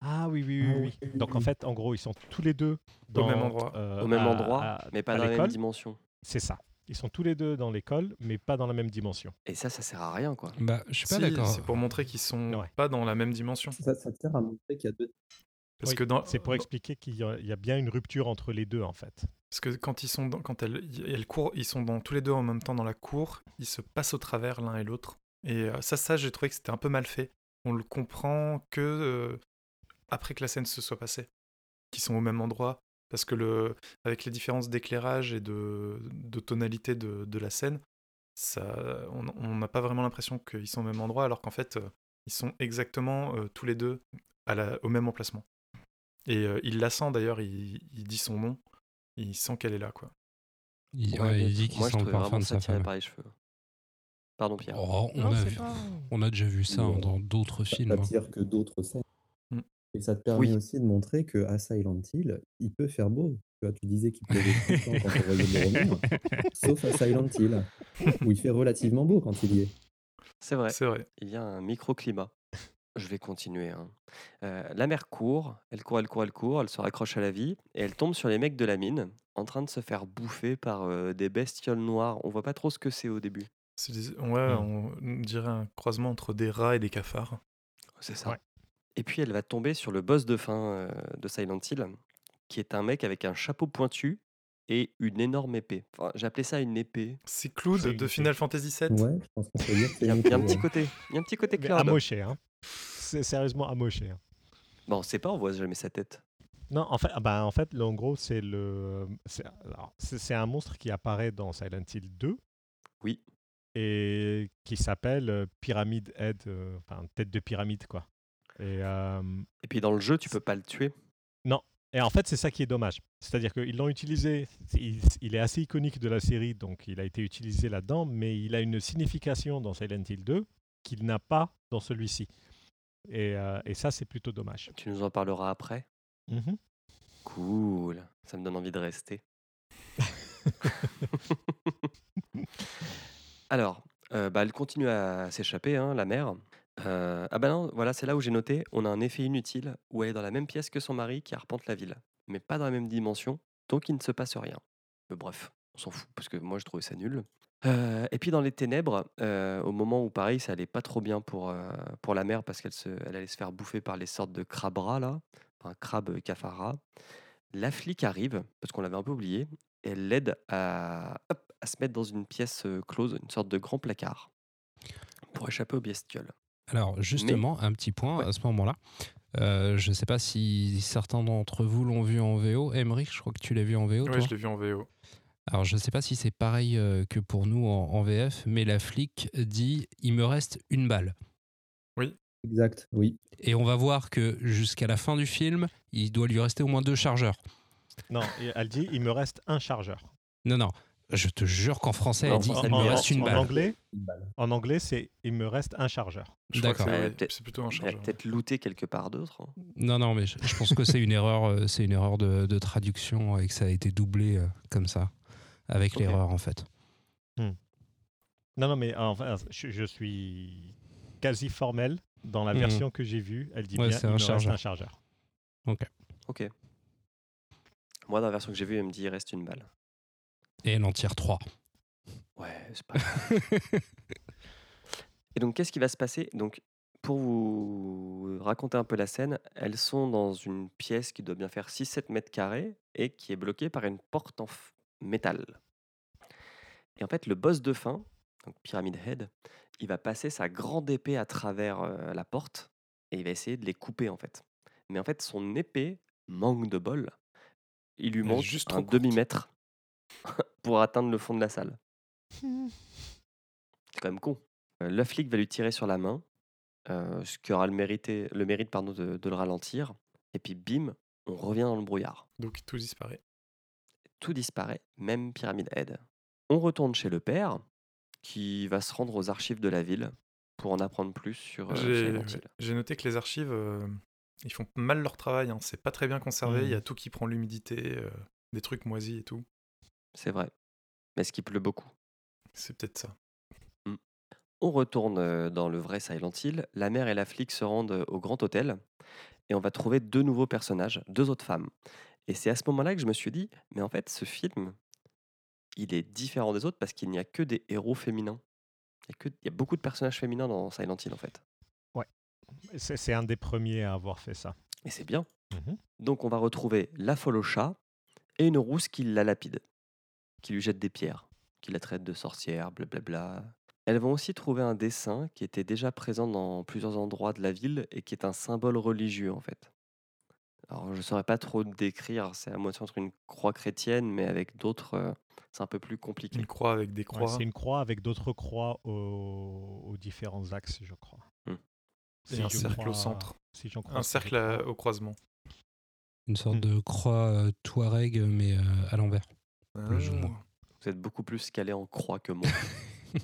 Ah oui, oui, oui, oui, Donc en fait, en gros, ils sont tous les deux dans, même endroit. euh, Au même à- endroit, à- mais pas à dans la même dimension. C'est ça. Ils sont tous les deux dans l'école, mais pas dans la même dimension. Et ça, ça sert à rien, quoi. Bah, je suis pas Si, d'accord. c'est pour montrer qu'ils sont Ouais. pas dans la même dimension. Ça, ça sert à montrer qu'il y a deux. Parce Oui, que dans, C'est pour expliquer qu'il y, a- il y a bien une rupture entre les deux, en fait. Parce que quand ils sont dans, quand elles, elles courent, ils sont dans, tous les deux en même temps dans la cour, ils se passent au travers l'un et l'autre. Et euh, ça, ça, j'ai trouvé que c'était un peu mal fait. On le comprend que euh, après que la scène se soit passée, qu'ils sont au même endroit, parce que le, avec les différences d'éclairage et de, de tonalité de, de la scène, ça, on on n'a pas vraiment l'impression qu'ils sont au même endroit, alors qu'en fait, euh, ils sont exactement euh, tous les deux à la, au même emplacement. Et euh, il la sent d'ailleurs, il, il dit son nom, il sent qu'elle est là, quoi. Il, Ouais, ouais, il dit qu'il Moi, je sent le trouvais parfum vraiment de ça sa femme. par les cheveux. Pardon, Pierre. Oh, on, Non, a c'est vu- pas- on a déjà vu ça Non. hein, dans d'autres films. Pas hein. que d'autres scènes. Et ça te permet Oui. aussi de montrer qu'à Silent Hill, il peut faire beau. Tu, vois, tu disais qu'il pleuvait tout le temps quand on voyait le revenir, sauf à Silent Hill, où il fait relativement beau quand il y est. C'est vrai. C'est vrai. Il y a un microclimat. Je vais continuer. hein. Euh, la mère court, elle court, elle court, elle court, elle se raccroche à la vie et elle tombe sur les mecs de la mine en train de se faire bouffer par euh, des bestioles noires. On voit pas trop ce que c'est au début. C'est des- ouais, on dirait un croisement entre des rats et des cafards. C'est ça. Ouais. Et puis elle va tomber sur le boss de fin euh, de Silent Hill, qui est un mec avec un chapeau pointu et une énorme épée. Enfin, J'appelais ça une épée. C'est Cloud de Final Fantasy VII. Ouais, je pense qu'on peut dire Il y a, y un petit côté, il y a un petit côté Cloud. amoché, hein. C'est sérieusement amoché. hein. Bon, c'est pas, on voit jamais sa tête. Non, en fait, ah bah, en fait, là, en gros, c'est le, c'est un monstre qui apparaît dans Silent Hill 2. Oui. Et qui s'appelle euh, Pyramid Head, euh, enfin tête de pyramide quoi. Et, euh, Et puis dans le jeu, tu peux pas le tuer. et Et en fait, c'est ça qui est dommage. C'est-à-dire qu'ils l'ont utilisé, il, il est assez iconique de la série, donc il a été utilisé là-dedans, mais il a une signification dans Silent Hill 2 qu'il n'a pas dans celui-ci. Et, euh, et ça, c'est plutôt dommage. Tu nous en parleras après Mhm. Cool, ça me donne envie de rester. Alors, euh, bah, elle continue à s'échapper, hein, la mère. Euh, ah bah non, voilà, c'est là où j'ai noté, on a un effet inutile, où elle est dans la même pièce que son mari qui arpente la ville, mais pas dans la même dimension, donc il ne se passe rien. Mais bref, on s'en fout, parce que moi je trouvais ça nul. Euh, et puis dans les ténèbres, euh, au moment où pareil, ça allait pas trop bien pour, pour la mère, parce qu'elle elle allait se faire bouffer par les sortes de crabras là, enfin crabes cafara. La flic arrive, parce qu'on l'avait un peu oublié, et elle l'aide à, à se mettre dans une pièce close, une sorte de grand placard, pour échapper aux bestioles. Alors justement, un petit point Ouais. à ce moment-là. Euh, je ne sais pas si certains d'entre vous l'ont vu en VO. Emmerich, je crois que tu l'as vu en VO. Toi je l'ai vu en VO. Alors je ne sais pas si c'est pareil euh, que pour nous en, en VF, mais la flic dit il me reste une balle. Exact, oui. Et on va voir que jusqu'à la fin du film, il doit lui rester au moins deux chargeurs. Non, elle dit il me reste un chargeur. Non, non. Je te jure qu'en français, elle dit en- il me en- reste une en balle. anglais, Une balle. en anglais, c'est il me reste un chargeur. D'accord. c'est- plutôt un Elle a chargeur. peut-être looté quelque part d'autre. hein. Non, non, mais je, je pense que c'est une erreur, euh, c'est une erreur de, de traduction et que ça a été doublé euh, comme ça, avec Ok. l'erreur en fait. Non, non, mais enfin, je, je suis quasi formel. Dans la Mhm. version que j'ai vue, elle dit Ouais, bien il un me reste chargeur. un chargeur. Ok. Moi, dans la version que j'ai vue, elle me dit il reste une balle. Et elle en tire trois. Ouais, c'est pas. Et donc, qu'est-ce qui va se passer? Donc, pour vous raconter un peu la scène, elles sont dans une pièce qui doit bien faire 6-7 mètres carrés et qui est bloquée par une porte en métal. Et en fait, le boss de fin, donc Pyramid Head, il va passer sa grande épée à travers euh, la porte et il va essayer de les couper en fait. Mais en fait, son épée manque de bol. Il lui manque juste un demi-mètre pour atteindre le fond de la salle. C'est quand même con. Euh, le flic va lui tirer sur la main, euh, ce qui aura le, mérité, le mérite pardon, de, de le ralentir. Et puis bim, on revient dans le brouillard. Donc tout disparaît. Tout disparaît, même Pyramid Head. On retourne chez le père, qui va se rendre aux archives de la ville pour en apprendre plus sur euh, J'ai noté que les archives, euh, ils font mal leur travail. hein. C'est pas très bien conservé. Il y a tout qui prend l'humidité, euh, des trucs moisis et tout. C'est vrai. Mais ce qui pleut beaucoup. C'est peut-être ça. On retourne dans le vrai Silent Hill. La mère et la flic se rendent au grand hôtel et on va trouver deux nouveaux personnages, deux autres femmes. Et c'est à ce moment-là que je me suis dit, mais en fait, ce film, il est différent des autres parce qu'il n'y a que des héros féminins. Il y, a que- il y a beaucoup de personnages féminins dans Silent Hill en fait. C'est c'est un des premiers à avoir fait ça. Et c'est bien. Mhm. Donc on va retrouver la folle au chat et une rousse qui la lapide, qui lui jette des pierres, qui la traite de sorcière, blablabla. Elles vont aussi trouver un dessin qui était déjà présent dans plusieurs endroits de la ville et qui est un symbole religieux en fait. Alors je ne saurais pas trop décrire, c'est à moitié entre une croix chrétienne mais avec d'autres, euh, c'est un peu plus compliqué. Une croix avec des Ouais, croix. c'est une croix avec d'autres croix aux, aux différents axes, je crois. Hmm. et un cercle crois- au centre. si j'en crois Un cercle à- au croisement. Une sorte Hmm. de croix euh, touareg, mais euh, à l'envers. Plus ou Ah. moins. Vous êtes beaucoup plus calé en croix que moi.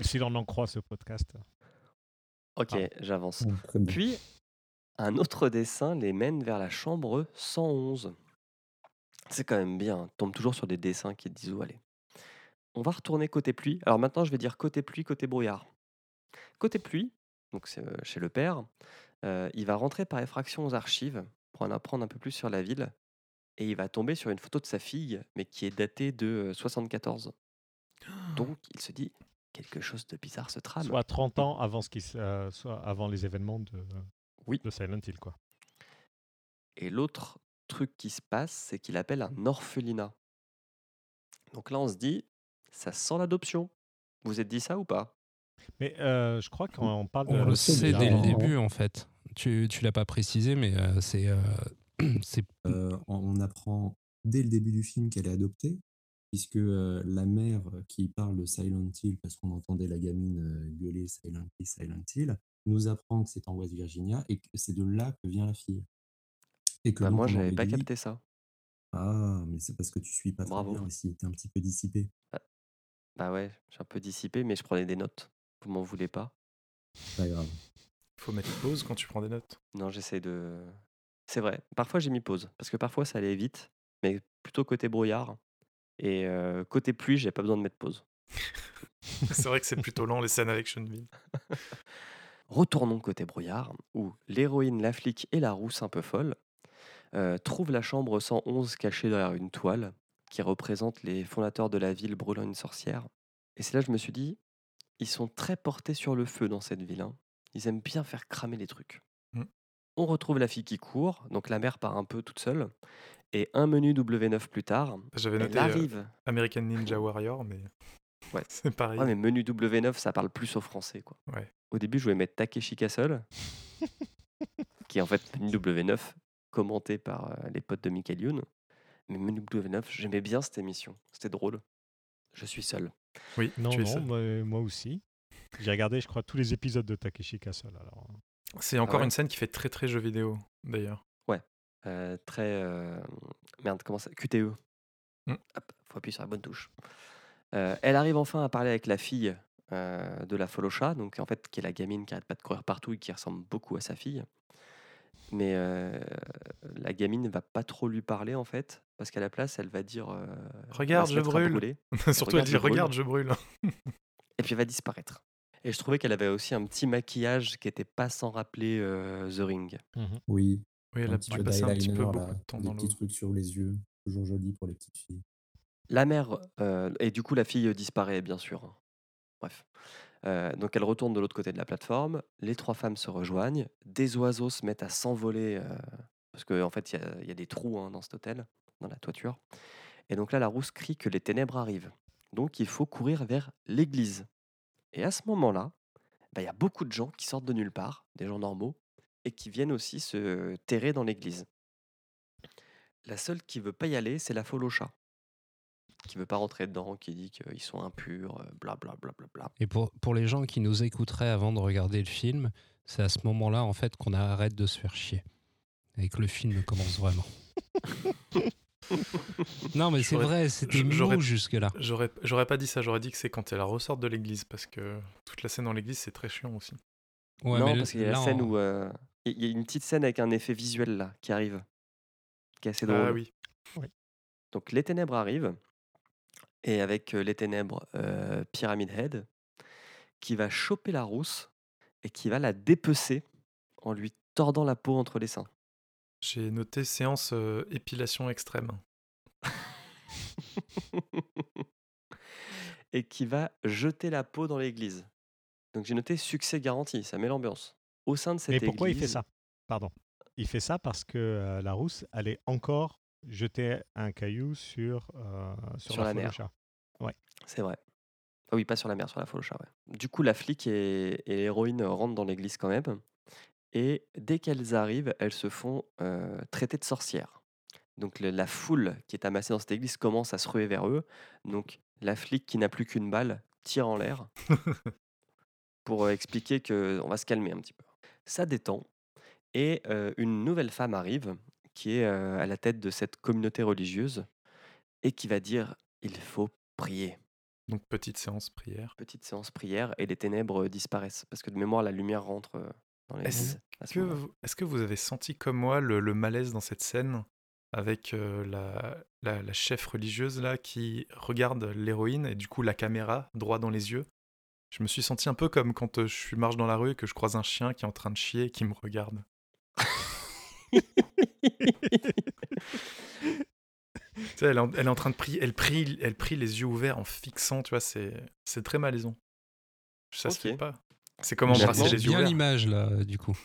Si l'on en croit ce podcast. ok, Ah. j'avance. Bien. Puis, un autre dessin les mène vers la chambre 111. C'est quand même bien, on tombe toujours sur des dessins qui te disent où aller. On va retourner côté pluie. Alors maintenant, je vais dire côté pluie, côté brouillard. Côté pluie, donc c'est euh, chez le père, euh, il va rentrer par effraction aux archives pour en apprendre un peu plus sur la ville. Et il va tomber sur une photo de sa fille, mais qui est datée de euh, 74. Donc il se dit, quelque chose de bizarre se trame. Soit 30 ans avant, ce qui, euh, soit avant les événements de, Oui. de Silent Hill. Quoi. Et l'autre truc qui se passe, c'est qu'il appelle un orphelinat. Donc là, on se dit, ça sent l'adoption. Vous vous êtes dit ça ou pas? Mais euh, je crois qu'on on parle de. On le sait dès le hein. début en fait. Tu, tu l'as pas précisé, mais euh, c'est euh, c'est Euh, on apprend dès le début du film qu'elle est adoptée, puisque euh, la mère qui parle de Silent Hill, parce qu'on entendait la gamine euh, gueuler Silent Hill, Silent Hill, nous apprend que c'est en West Virginia et que c'est de là que vient la fille. Et que Bah, donc moi, j'avais pas dit capté ça. Ah, mais c'est parce que tu suis pas très Bravo. bien aussi, tu un petit peu dissipé. Bah ouais, je suis un peu dissipé, mais je prenais des notes. Vous m'en voulez pas Pas grave. Faut mettre pause quand tu prends des notes. Non, j'essaie de. C'est vrai. Parfois, j'ai mis pause parce que parfois, ça allait vite, mais plutôt côté brouillard. Et euh, côté pluie, j'ai pas besoin de mettre pause. c'est vrai que c'est plutôt lent les scènes avec Sean Bean. Retournons côté brouillard, où l'héroïne, la flic et la rousse un peu folle euh, trouvent la chambre 111 cachée derrière une toile qui représente les fondateurs de la ville brûlant une sorcière. Et c'est là que je me suis dit, ils sont très portés sur le feu dans cette ville. hein. Ils aiment bien faire cramer les trucs. On retrouve la fille qui court, donc la mère part un peu toute seule. Et un menu W9 plus tard, J'avais elle euh, arrive. American Ninja Warrior, mais Ouais. c'est pareil. Ouais, mais menu W9, ça parle plus au français. Quoi. Ouais. Au début, je voulais mettre Takeshi Castle, qui est en fait menu W9, commenté par euh, les potes de Michael Youn. Mais menu W9, j'aimais bien cette émission. C'était drôle. Je suis seul. Oui, Non, tu es non, seul. moi, moi aussi. J'ai regardé, je crois, tous les épisodes de Takeshi Castle. Alors, C'est encore ouais une scène qui fait très très jeu vidéo, d'ailleurs. Euh, très. euh, Merde, comment ça QTE. Mm. Hop, faut appuyer sur la bonne touche. Euh, elle arrive enfin à parler avec la fille de la Folocha, donc en fait, qui est la gamine qui arrête pas de courir partout et qui ressemble beaucoup à sa fille. Mais la gamine va pas trop lui parler en fait, parce qu'à la place, elle va dire. elle va Regarde, je brûle. Surtout, elle dit. Regarde, je brûle. et puis elle va disparaître. Et je trouvais qu'elle avait aussi un petit maquillage qui était pas sans rappeler euh, The Ring. Oui, Oui, elle un a petit pu peu passer un petit peu beaucoup de temps des dans petits trucs sur les yeux, toujours joli pour les petites filles. La mère, euh, et du coup la fille disparaît bien sûr. hein. Bref. Euh, donc elle retourne de l'autre côté de la plateforme, les trois femmes se rejoignent, des oiseaux se mettent à s'envoler, euh, parce qu'en en fait il y a- il y, a des trous hein, dans cet hôtel, dans la toiture. Et donc là la rousse crie que les ténèbres arrivent. Donc il faut courir vers l'église. Et à ce moment-là, bah, il y a beaucoup de gens qui sortent de nulle part, des gens normaux, et qui viennent aussi se terrer dans l'église. La seule qui veut pas y aller, c'est la Folocha qui veut pas rentrer dedans, qui dit qu'ils sont impurs, euh, bla bla bla bla bla. Et pour, pour les gens qui nous écouteraient avant de regarder le film, c'est à ce moment-là en fait qu'on arrête de se faire chier. Et que le film commence vraiment. non mais c'est vrai, c'était mou jusque-là. J'aurais j'aurais pas dit ça, j'aurais dit que c'est quand elle ressort de l'église, parce que toute la scène dans l'église, c'est très chiant aussi. Ouais, non, mais parce qu'il y a la scène on- où euh, il y a une petite scène avec un effet visuel là qui arrive, qui est assez drôle. Ah oui. Donc les ténèbres arrivent et avec euh, les ténèbres, euh, Pyramid Head qui va choper la rousse et qui va la dépecer en lui tordant la peau entre les seins. J'ai noté séance euh, épilation extrême. et qui va jeter la peau dans l'église. Donc j'ai noté succès garanti, ça met l'ambiance. Au sein de cette Mais pourquoi il fait ça? Pardon. Il fait ça parce que euh, la rousse allait encore jeter un caillou sur, euh, sur, Sur la mer. Folocha. C'est vrai. Ah oui, pas sur la mer, sur la ouais. Du coup, la flic et, et l'héroïne rentrent dans l'église quand même. Et dès qu'elles arrivent, elles se font euh, traiter de sorcières. Donc le- la foule qui est amassée dans cette église commence à se ruer vers eux. Donc la flic qui n'a plus qu'une balle tire en l'air pour euh, expliquer qu'on va se calmer un petit peu. Ça détend. Et euh, une nouvelle femme arrive qui est euh, à la tête de cette communauté religieuse et qui va dire il faut prier. Donc petite séance prière. Petite séance prière et les ténèbres disparaissent parce que de mémoire la lumière rentre euh, dans Que vous- Est-ce que vous avez senti comme moi le, le malaise dans cette scène avec euh, la, la, la chef religieuse là qui regarde l'héroïne et du coup la caméra droit dans les yeux? Je me suis senti un peu comme quand euh, je suis marche dans la rue et que je croise un chien qui est en train de chier et qui me regarde. Elle, est en, elle est en train de prier, elle prie, elle prie les yeux ouverts en fixant, tu vois, c'est c'est très malaisant. Ça se fait pas. C'est comme J'avoue. embrasser J'ai les yeux bien l'image là, du coup.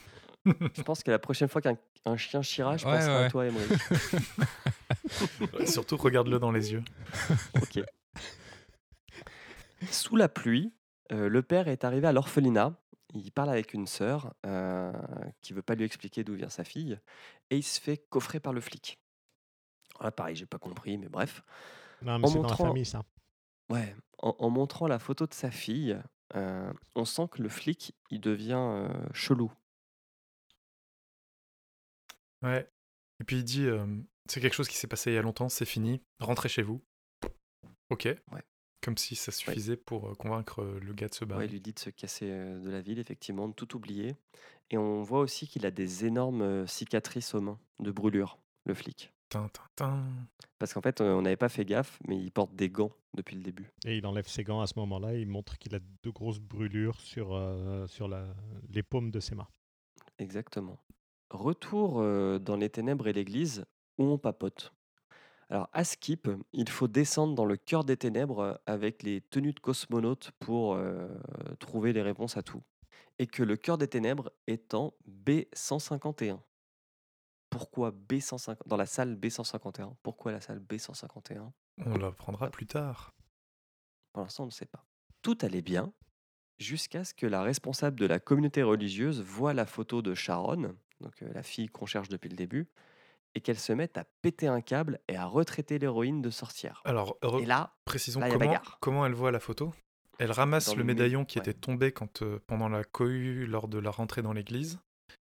Je pense que la prochaine fois qu'un un chien chiera, je Ouais, penserai ouais. à toi, Emery. Surtout regarde-le dans les yeux. Ok. Sous la pluie, euh, le père est arrivé à l'orphelinat. Il parle avec une sœur euh, qui veut pas lui expliquer d'où vient sa fille et il se fait coffrer par le flic. Ah, pareil, j'ai pas compris, mais bref. Non, mais c'est dans la famille, ça. Ouais, en, en montrant la photo de sa fille, euh, on sent que le flic il devient euh, chelou. Ouais. Et puis il dit euh, c'est quelque chose qui s'est passé il y a longtemps, c'est fini, rentrez chez vous. Ok. Comme si ça suffisait pour convaincre le gars de se Ouais, barrer. il lui dit de se casser de la ville, effectivement, de tout oublier. Et on voit aussi qu'il a des énormes cicatrices aux mains, de brûlures, le flic. Parce qu'en fait, euh, on n'avait pas fait gaffe, mais il porte des gants depuis le début. Et il enlève ses gants à ce moment-là. Il montre qu'il a de grosses brûlures sur, euh, sur la, les paumes de ses mains. Exactement. Retour euh, dans les ténèbres et l'église, où on papote. Alors, à Skip, il faut descendre dans le cœur des ténèbres avec les tenues de cosmonautes pour euh, trouver les réponses à tout. Et que le cœur des ténèbres est en B151. Pourquoi B150 Dans la salle B151. Pourquoi la salle B151 On l'apprendra plus tard. Pour l'instant, on ne sait pas. Tout allait bien jusqu'à ce que la responsable de la communauté religieuse voit la photo de Sharon, donc euh, la fille qu'on cherche depuis le début, et qu'elle se mette à péter un câble et à retraiter l'héroïne de sorcière. Alors, Et là, précisons là, comment, comment elle voit la photo. Elle ramasse le médaillon qui ouais. était tombé quand, euh, pendant la cohue lors de la rentrée dans l'église.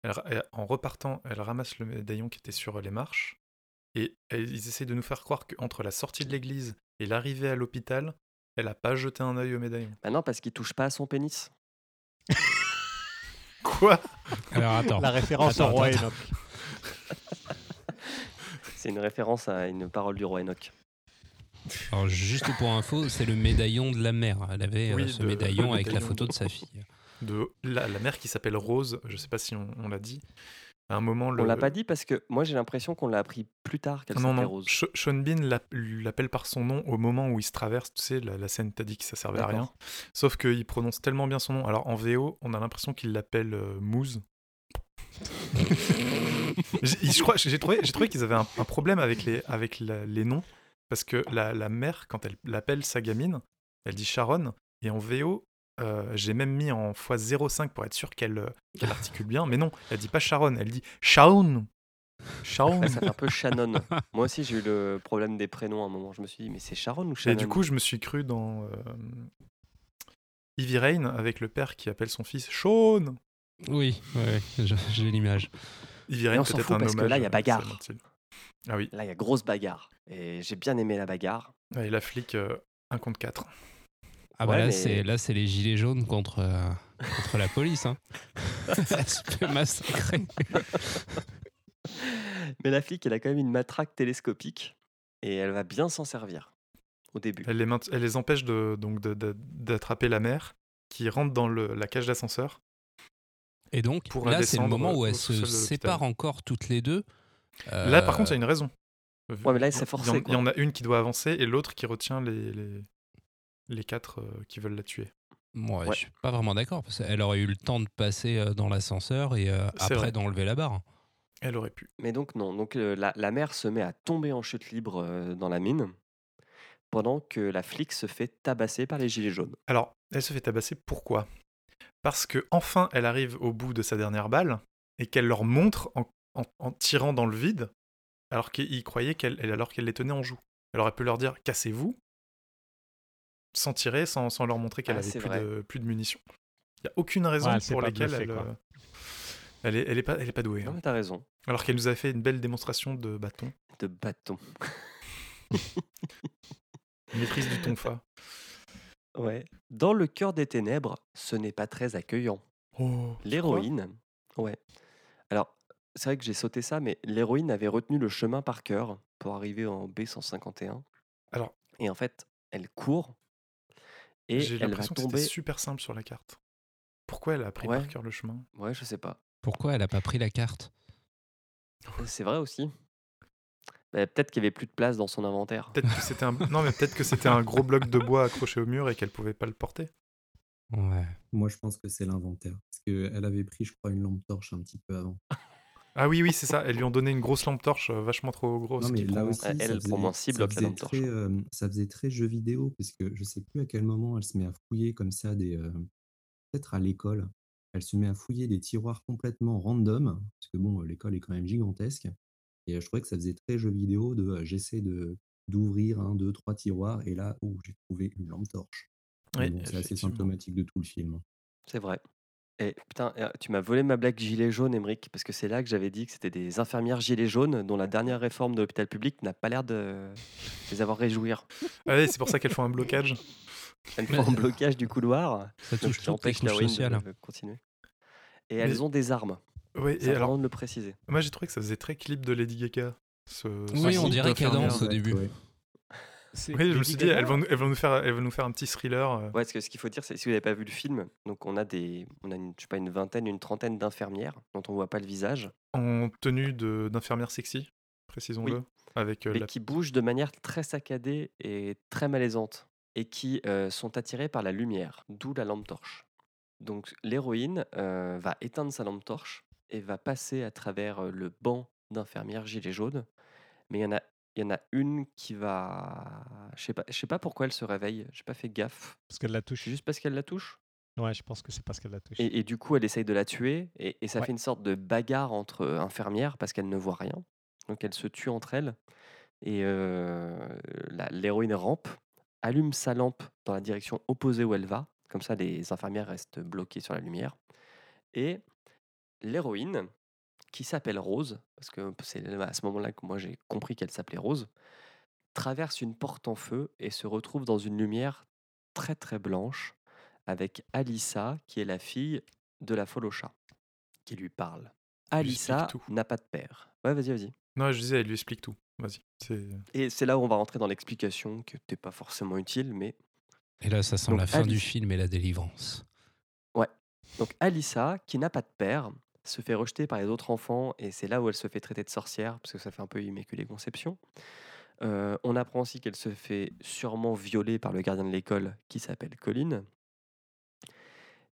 Elle ra- elle- en repartant, elle ramasse le médaillon qui était sur les marches. Et elle- ils essayent de nous faire croire qu'entre la sortie de l'église et l'arrivée à l'hôpital, elle a pas jeté un œil au médaillon. bah non, parce qu'il touche pas à son pénis. Quoi? Alors attends. La référence Attends, au roi attends, Enoch. C'est une référence à une parole du roi Enoch. Alors, juste pour info, c'est le médaillon de la mère. Elle avait euh, Oui, ce de- médaillon avec la photo de- de sa fille. De la, la mère qui s'appelle Rose, je sais pas si on, on l'a dit. À un moment, le... On l'a pas dit parce que moi j'ai l'impression qu'on l'a appris plus tard qu'elle s'appelait Rose. Sh- Sean Bean l'app- l'appelle par son nom au moment où il se traverse. Tu sais, la, la scène, t'as dit que ça servait à rien. Sauf qu'il prononce tellement bien son nom. Alors en VO, on a l'impression qu'il l'appelle euh, Mousse. j'ai je crois- j'ai trouvé, j'ai trouvé qu'ils avaient un, un problème avec les, avec la- les noms. Parce que la, la mère, quand elle l'appelle sa gamine, elle dit Sharon. Et en VO, euh, j'ai même mis en x05 pour être sûr qu'elle euh, qu'elle articule bien. Mais non, elle dit pas Sharon, elle dit Shaun. Shaun. Ouais, ça fait un peu Shannon. Moi aussi j'ai eu le problème des prénoms à un moment. Je me suis dit, mais c'est Sharon ou Shannon Et du coup, je me suis cru dans euh, Ivy Rain avec le père qui appelle son fils Sean. Oui, ouais, j'ai l'image. Ivy Rain, on s'en peut-être fout un parce que hommage là, il y a à bagarre. Ah oui, Là, il y a grosse bagarre. Et j'ai bien aimé la bagarre. et la flic, euh, un contre 4. Ah bah Ouais, là, mais- c'est là, c'est les gilets jaunes contre, euh, contre la police. Hein. Elle se fait massacrer. Mais la flic, elle a quand même une matraque télescopique et elle va bien s'en servir au début. Elle les, maint- elle les empêche de, donc de- de- d'attraper la mère qui rentre dans le- la cage d'ascenseur. Et donc, Pour là, c'est le moment où elles se séparent encore toutes les deux. Là, par Euh, contre, il y a une raison. Ouais, mais là, c'est Il y en- forcé, Il y, en a une qui doit avancer et l'autre qui retient les, les, les quatre euh, qui veulent la tuer. Moi, Ouais. je suis pas vraiment d'accord parce qu'elle aurait eu le temps de passer euh, dans l'ascenseur et euh, après d'enlever la barre. Elle aurait pu. Mais donc non, donc euh, la, la mère se met à tomber en chute libre euh, dans la mine pendant que la flic se fait tabasser par les gilets jaunes. Alors, elle se fait tabasser. Pourquoi? Parce que enfin, elle arrive au bout de sa dernière balle et qu'elle leur montre en, en- en tirant dans le vide, alors qu'ils croyaient qu'elle, elle- alors qu'elle les tenait en joue. Elle aurait pu leur dire cassez-vous, sans tirer, sans, sans leur montrer qu'elle Ah, avait plus de, plus de munitions. Il n'y a aucune raison Ouais, pour laquelle elle, euh, elle, est, elle est pas, elle est pas douée. Non hein. mais t'as raison, Alors qu'elle nous a fait une belle démonstration de bâton, de bâton. maîtrise du tonfa. Ouais. Dans le cœur des ténèbres, ce n'est pas très accueillant. Oh, L'héroïne, ouais. Alors, c'est vrai que j'ai sauté ça, mais l'héroïne avait retenu le chemin par cœur pour arriver en B151. Alors- et en fait, elle court et J'ai l'impression que c'était super simple sur la carte. Pourquoi elle a pris Ouais. par cœur le chemin? Ouais, je sais pas. Pourquoi elle a pas pris la carte? C'est vrai aussi. Bah, Peut-être qu'il y avait plus de place dans son inventaire. Peut-être que c'était un non mais peut-être que c'était un gros bloc de bois accroché au mur et qu'elle pouvait pas le porter. Ouais. Moi, je pense que c'est l'inventaire. Parce qu'elle avait pris, je crois, une lampe torche un petit peu avant. Ah oui oui c'est ça. Elles lui ont donné une grosse lampe torche euh, vachement trop grosse. Non, mais là prend- aussi, Elle, elle prend moins six ça la lampe torche. très, euh, ça faisait très jeu vidéo, parce que je sais plus à quel moment elle se met à fouiller comme ça des. euh, Peut-être à l'école. Elle se met à fouiller des tiroirs complètement random, parce que bon, l'école est quand même gigantesque. Et euh, je trouvais que ça faisait très jeu vidéo de euh, j'essaie de d'ouvrir un, deux, trois tiroirs, et là, oh, j'ai trouvé une lampe torche. Oui, bon, c'est assez symptomatique de tout le film. C'est vrai. Et putain, euh, tu m'as volé ma blague gilet jaune, Emmerich, parce que c'est là que j'avais dit que c'était des infirmières gilets jaunes dont la dernière réforme de l'hôpital public n'a pas l'air de les avoir réjouir. Ah ouais, c'est pour ça qu'elles font un blocage. Elles font un blocage du couloir, Ça touche les empêche sociales. de, de continuer. Et elles ont des armes. Oui, C'est et alors, important de le préciser. moi j'ai trouvé que ça faisait très clip de Lady Gaga. Ce, Oui, ce on dirait d'infirmière. Cadence au début. Ouais. Oui, je me suis dit, elles vont, elles vont nous faire, elles vont nous faire un petit thriller. euh. Ouais, parce que ce qu'il faut dire, c'est si vous n'avez pas vu le film, donc on a des, on a une, je sais pas, une vingtaine, une trentaine d'infirmières dont on voit pas le visage, en tenue d'infirmière sexy, précisons-le, Oui. avec euh, mais la... qui bougent de manière très saccadée et très malaisante, et qui euh, sont attirées par la lumière, d'où la lampe torche. Donc l'héroïne euh, va éteindre sa lampe torche et va passer à travers le banc d'infirmières gilets jaunes, mais il y en a, il y en a une qui va, je sais pas, je sais pas pourquoi elle se réveille, j'ai pas fait gaffe, Parce qu'elle la touche. juste parce qu'elle la touche? Ouais, je pense que c'est parce qu'elle la touche. Et, et du coup, elle essaye de la tuer, et, et ça Ouais. fait une sorte de bagarre entre euh, infirmières parce qu'elles ne voient rien. Donc elles se tuent entre elles. Et euh, l'héroïne rampe, allume sa lampe dans la direction opposée où elle va. Comme ça, les infirmières restent bloquées sur la lumière. Et l'héroïne, qui s'appelle Rose, parce que c'est à ce moment-là que moi j'ai compris qu'elle s'appelait Rose, traverse une porte en feu et se retrouve dans une lumière très très blanche avec Alissa, qui est la fille de la folle au chat, qui lui parle. Alissa n'a pas de père. Ouais, vas-y, vas-y. Non, je disais, elle lui explique tout. Vas-y. C'est... Et c'est là où on va rentrer dans l'explication, qui n'était pas forcément utile, mais Et là, ça sent Donc, la fin du film et la délivrance. Donc Alissa, qui n'a pas de père, se fait rejeter par les autres enfants et c'est là où elle se fait traiter de sorcière, parce que ça fait un peu immaculée conception. Euh, on apprend aussi qu'elle se fait sûrement violer par le gardien de l'école qui s'appelle Colin.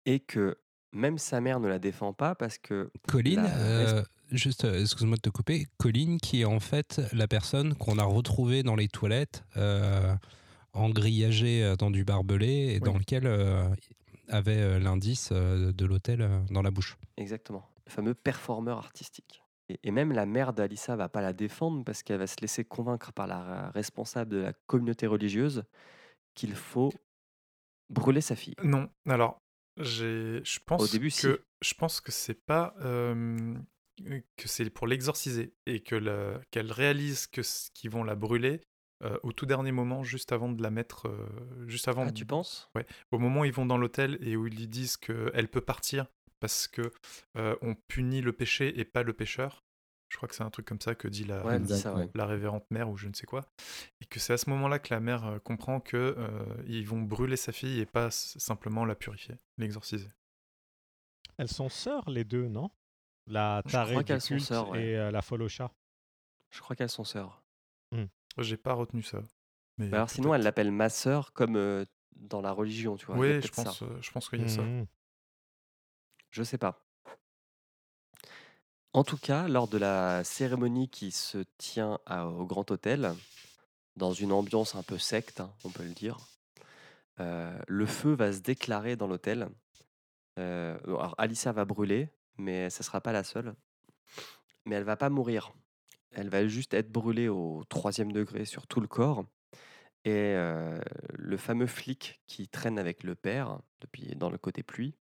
Et que même sa mère ne la défend pas parce que Colline, La euh, juste, euh, excuse-moi de te couper, Colline qui est en fait la personne qu'on a retrouvée dans les toilettes, euh, engrillagée euh, dans du barbelé et dans lequel avait l'indice de l'hôtel dans la bouche. Exactement. Le fameux performeur artistique. Et, et même la mère d'Alissa va pas la défendre parce qu'elle va se laisser convaincre par la responsable de la communauté religieuse qu'il faut brûler sa fille. Non, alors, je pense début, que si. je pense que c'est pas euh, que c'est pour l'exorciser et que qu'elle réalise que qu'ils vont la brûler euh, au tout dernier moment, juste avant de la mettre, euh, juste avant. Ah, tu penses? Au moment où ils vont dans l'hôtel et où ils lui disent qu'elle peut partir parce que euh, on punit le péché et pas le pécheur. Je crois que c'est un truc comme ça que dit la, Ouais, dit ça, la révérente mère ou je ne sais quoi. Et que c'est à ce moment-là que la mère comprend que euh, ils vont brûler sa fille et pas simplement la purifier, l'exorciser. Elles sont sœurs, les deux, non? La tarée du culte sœurs, ouais. et euh, la folle au chat. Je crois qu'elles sont sœurs. J'ai pas retenu ça. Mais Mais alors sinon, elle l'appelle ma sœur comme euh, dans la religion, tu vois. Oui, je ça. pense, euh, je pense qu'il y a ça. Je sais pas. En tout cas, lors de la cérémonie qui se tient au Grand Hôtel, dans une ambiance un peu secte, hein, on peut le dire, euh, le feu va se déclarer dans l'hôtel. Euh, alors, Alissa va brûler, mais ce ne sera pas la seule. Mais elle va pas mourir. Elle va juste être brûlée au troisième degré sur tout le corps. Et euh, le fameux flic qui traîne avec le père, depuis dans le côté pluie,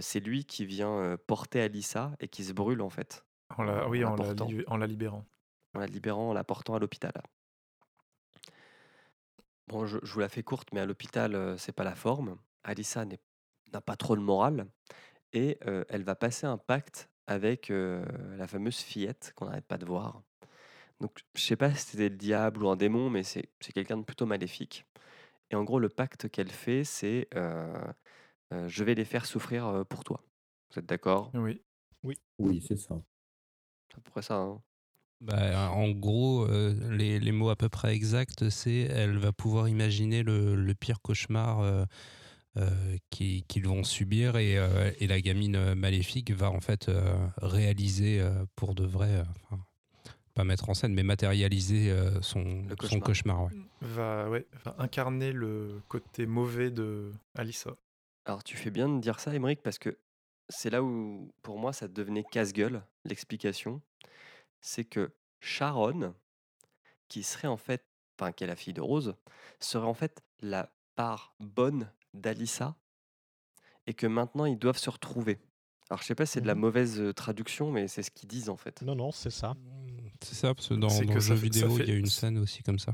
c'est lui qui vient porter Alissa et qui se brûle en fait, En la, oui, en en la, li- en la libérant. en la libérant, en la portant à l'hôpital. Bon, je, je vous la fais courte, mais à l'hôpital, c'est pas la forme. Alissa n'est- n'a pas trop le moral et euh, elle va passer un pacte avec euh, la fameuse fillette qu'on n'arrête pas de voir. Donc, je sais pas si c'était le diable ou un démon, mais c'est c'est quelqu'un de plutôt maléfique. Et en gros, le pacte qu'elle fait, c'est euh, euh, je vais les faire souffrir euh, pour toi. Vous êtes d'accord? Oui. Oui, c'est ça. C'est à peu près ça. hein Bah, en gros, euh, les, les mots à peu près exacts, c'est elle va pouvoir imaginer le, le pire cauchemar euh, euh, qui- qu'ils vont subir et, euh, et la gamine maléfique va en fait euh, réaliser euh, pour de vrai, euh, enfin, pas mettre en scène, mais matérialiser euh, son, Le son cauchemar. cauchemar. ouais. Va, ouais, va incarner le côté mauvais de Alissa. Alors tu fais bien de dire ça, Émeric, parce que c'est là où, pour moi, ça devenait casse-gueule, l'explication. C'est que Sharon, qui serait en fait, enfin, qui est la fille de Rose, serait en fait la part bonne d'Alissa, et que maintenant ils doivent se retrouver. Alors, je sais pas si c'est de la Mhm. mauvaise euh, traduction, mais c'est ce qu'ils disent en fait. Non, non, c'est ça. C'est ça, parce que dans, C'est dans que le jeu fait- vidéo, il y a une scène aussi comme ça.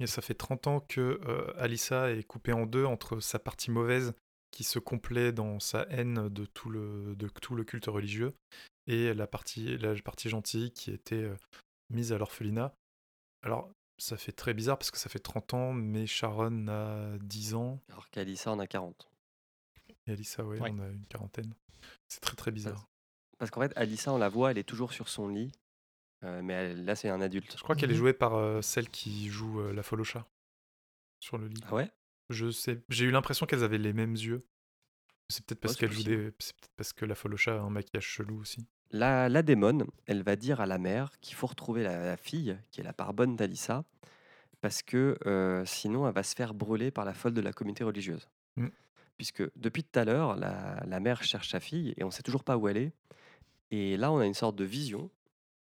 Et ça fait 30 ans que euh, Alissa est coupée en deux entre sa partie mauvaise qui se complaît dans sa haine de tout le, de tout le culte religieux et la partie, la partie gentille qui était euh, mise à l'orphelinat. Alors, ça fait très bizarre parce que ça fait 30 ans, mais Sharon a 10 ans Alors qu'Alissa en a 40. et Alissa, ouais, Ouais. on a une quarantaine. C'est très très bizarre. Parce qu'en fait, Alissa, on la voit, elle est toujours sur son lit. euh, mais elle- là, c'est un adulte. Je crois qu'elle est Mhm. jouée par euh, celle qui joue euh, la folle au chat sur le lit. Ah ouais? Je sais, j'ai eu l'impression qu'elles avaient les mêmes yeux. C'est peut-être parce qu'elle joue possible. des, c'est peut-être parce que la folle au chat a un maquillage chelou aussi. La, la démone, elle va dire à la mère qu'il faut retrouver la, la fille, qui est la part bonne d'Alissa, parce que euh, sinon elle va se faire brûler par la folle de la communauté religieuse. Mm. Puisque depuis tout à l'heure, la, la mère cherche sa fille et on sait toujours pas où elle est. Et là, on a une sorte de vision,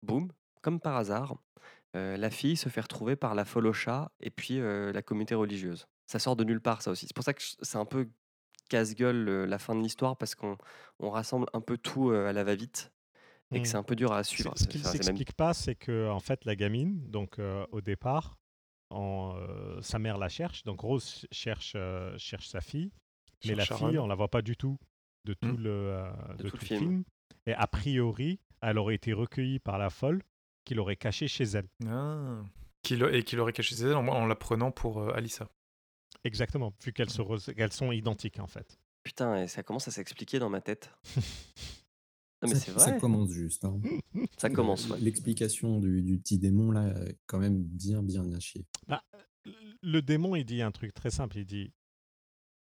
boum, comme par hasard. euh, la fille se fait retrouver par la folle au chat et puis euh, la communauté religieuse. Ça sort de nulle part, ça aussi. C'est pour ça que c'est un peu casse-gueule euh, la fin de l'histoire parce qu'on on rassemble un peu tout euh, à la va-vite et que Mm. c'est un peu dur à suivre. Ce qui ne même- s'explique pas, c'est que en fait la gamine, donc euh, au départ, en, euh, sa mère la cherche, donc Rose cherche euh, cherche sa fille, mais Sur la Sharon. fille on la voit pas du tout de tout Mm. le euh, De de tout tout le le film. film. Et a priori, elle aurait été recueillie par la folle qui l'aurait cachée chez elle. Ah. Et qui l'aurait caché chez elle en, en la prenant pour euh, Alissa. Exactement, vu qu'elles sont identiques en fait. Putain, et ça commence à s'expliquer dans ma tête. Non, mais ça, c'est ça vrai, commence juste. hein. ça commence. Ouais. L'explication du, du petit démon, là, est quand même bien, bien à chier. Le démon, il dit un truc très simple. Il dit,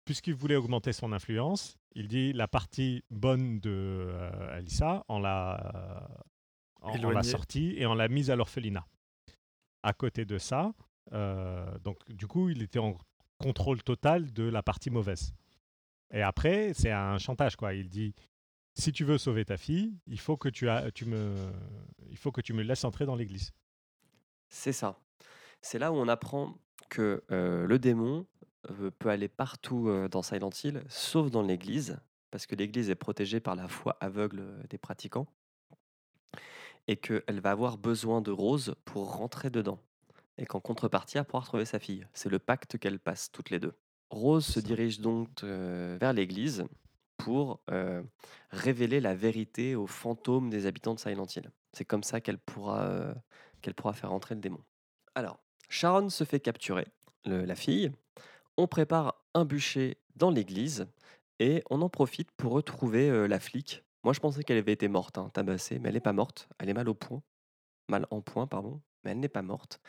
puisqu'il voulait augmenter son influence, il dit la partie bonne de euh, Alissa, on l'a, euh, sortie et on l'a mise à l'orphelinat. À côté de ça, euh, donc du coup, il était en contrôle total de la partie mauvaise. Et après, c'est un chantage, quoi. Il dit, si tu veux sauver ta fille, il faut que tu, tu me, il faut que tu me laisses entrer dans l'église. C'est ça. C'est là où on apprend que euh, le démon euh, peut aller partout euh, dans Silent Hill, sauf dans l'église, parce que l'église est protégée par la foi aveugle des pratiquants, et qu'elle va avoir besoin de Rose pour rentrer dedans, et qu'en contrepartie, elle pourra retrouver sa fille. C'est le pacte qu'elles passent toutes les deux. Rose se dirige donc euh, vers l'église pour euh, révéler la vérité aux fantômes des habitants de Silent Hill. C'est comme ça qu'elle pourra, euh, qu'elle pourra faire entrer le démon. Alors, Sharon se fait capturer, le- la fille. On prépare un bûcher dans l'église et on en profite pour retrouver la flic. Moi, je pensais qu'elle avait été morte, hein, tabassée, mais elle n'est pas morte. Elle est mal au point, mal en point, pardon, mais elle n'est pas morte.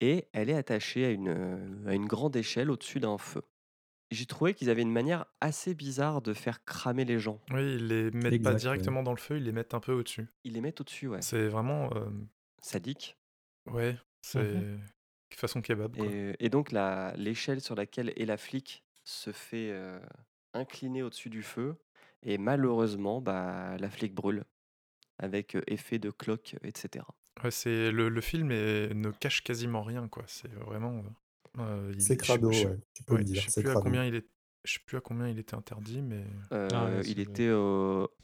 Et elle est attachée à une, à une grande échelle au-dessus d'un feu. J'ai trouvé qu'ils avaient une manière assez bizarre de faire cramer les gens. Oui, ils les mettent Exact, pas ouais. directement dans le feu, ils les mettent un peu au-dessus. Ils les mettent au-dessus, ouais. C'est vraiment. euh, Sadique. ouais, c'est. Façon kebab. Quoi. Et, et donc la- l'échelle sur laquelle est la flic se fait euh, incliner au-dessus du feu. Et malheureusement, bah, la flic brûle avec effet de cloque, etc. Ouais, c'est le, le film est- ne cache quasiment rien, quoi. C'est vraiment. euh, il- C'est crado, je- ouais, tu peux ouais, le dire. Je sais plus à combien il est. Je sais plus à combien il était interdit, mais Euh, Ah ouais, il, était,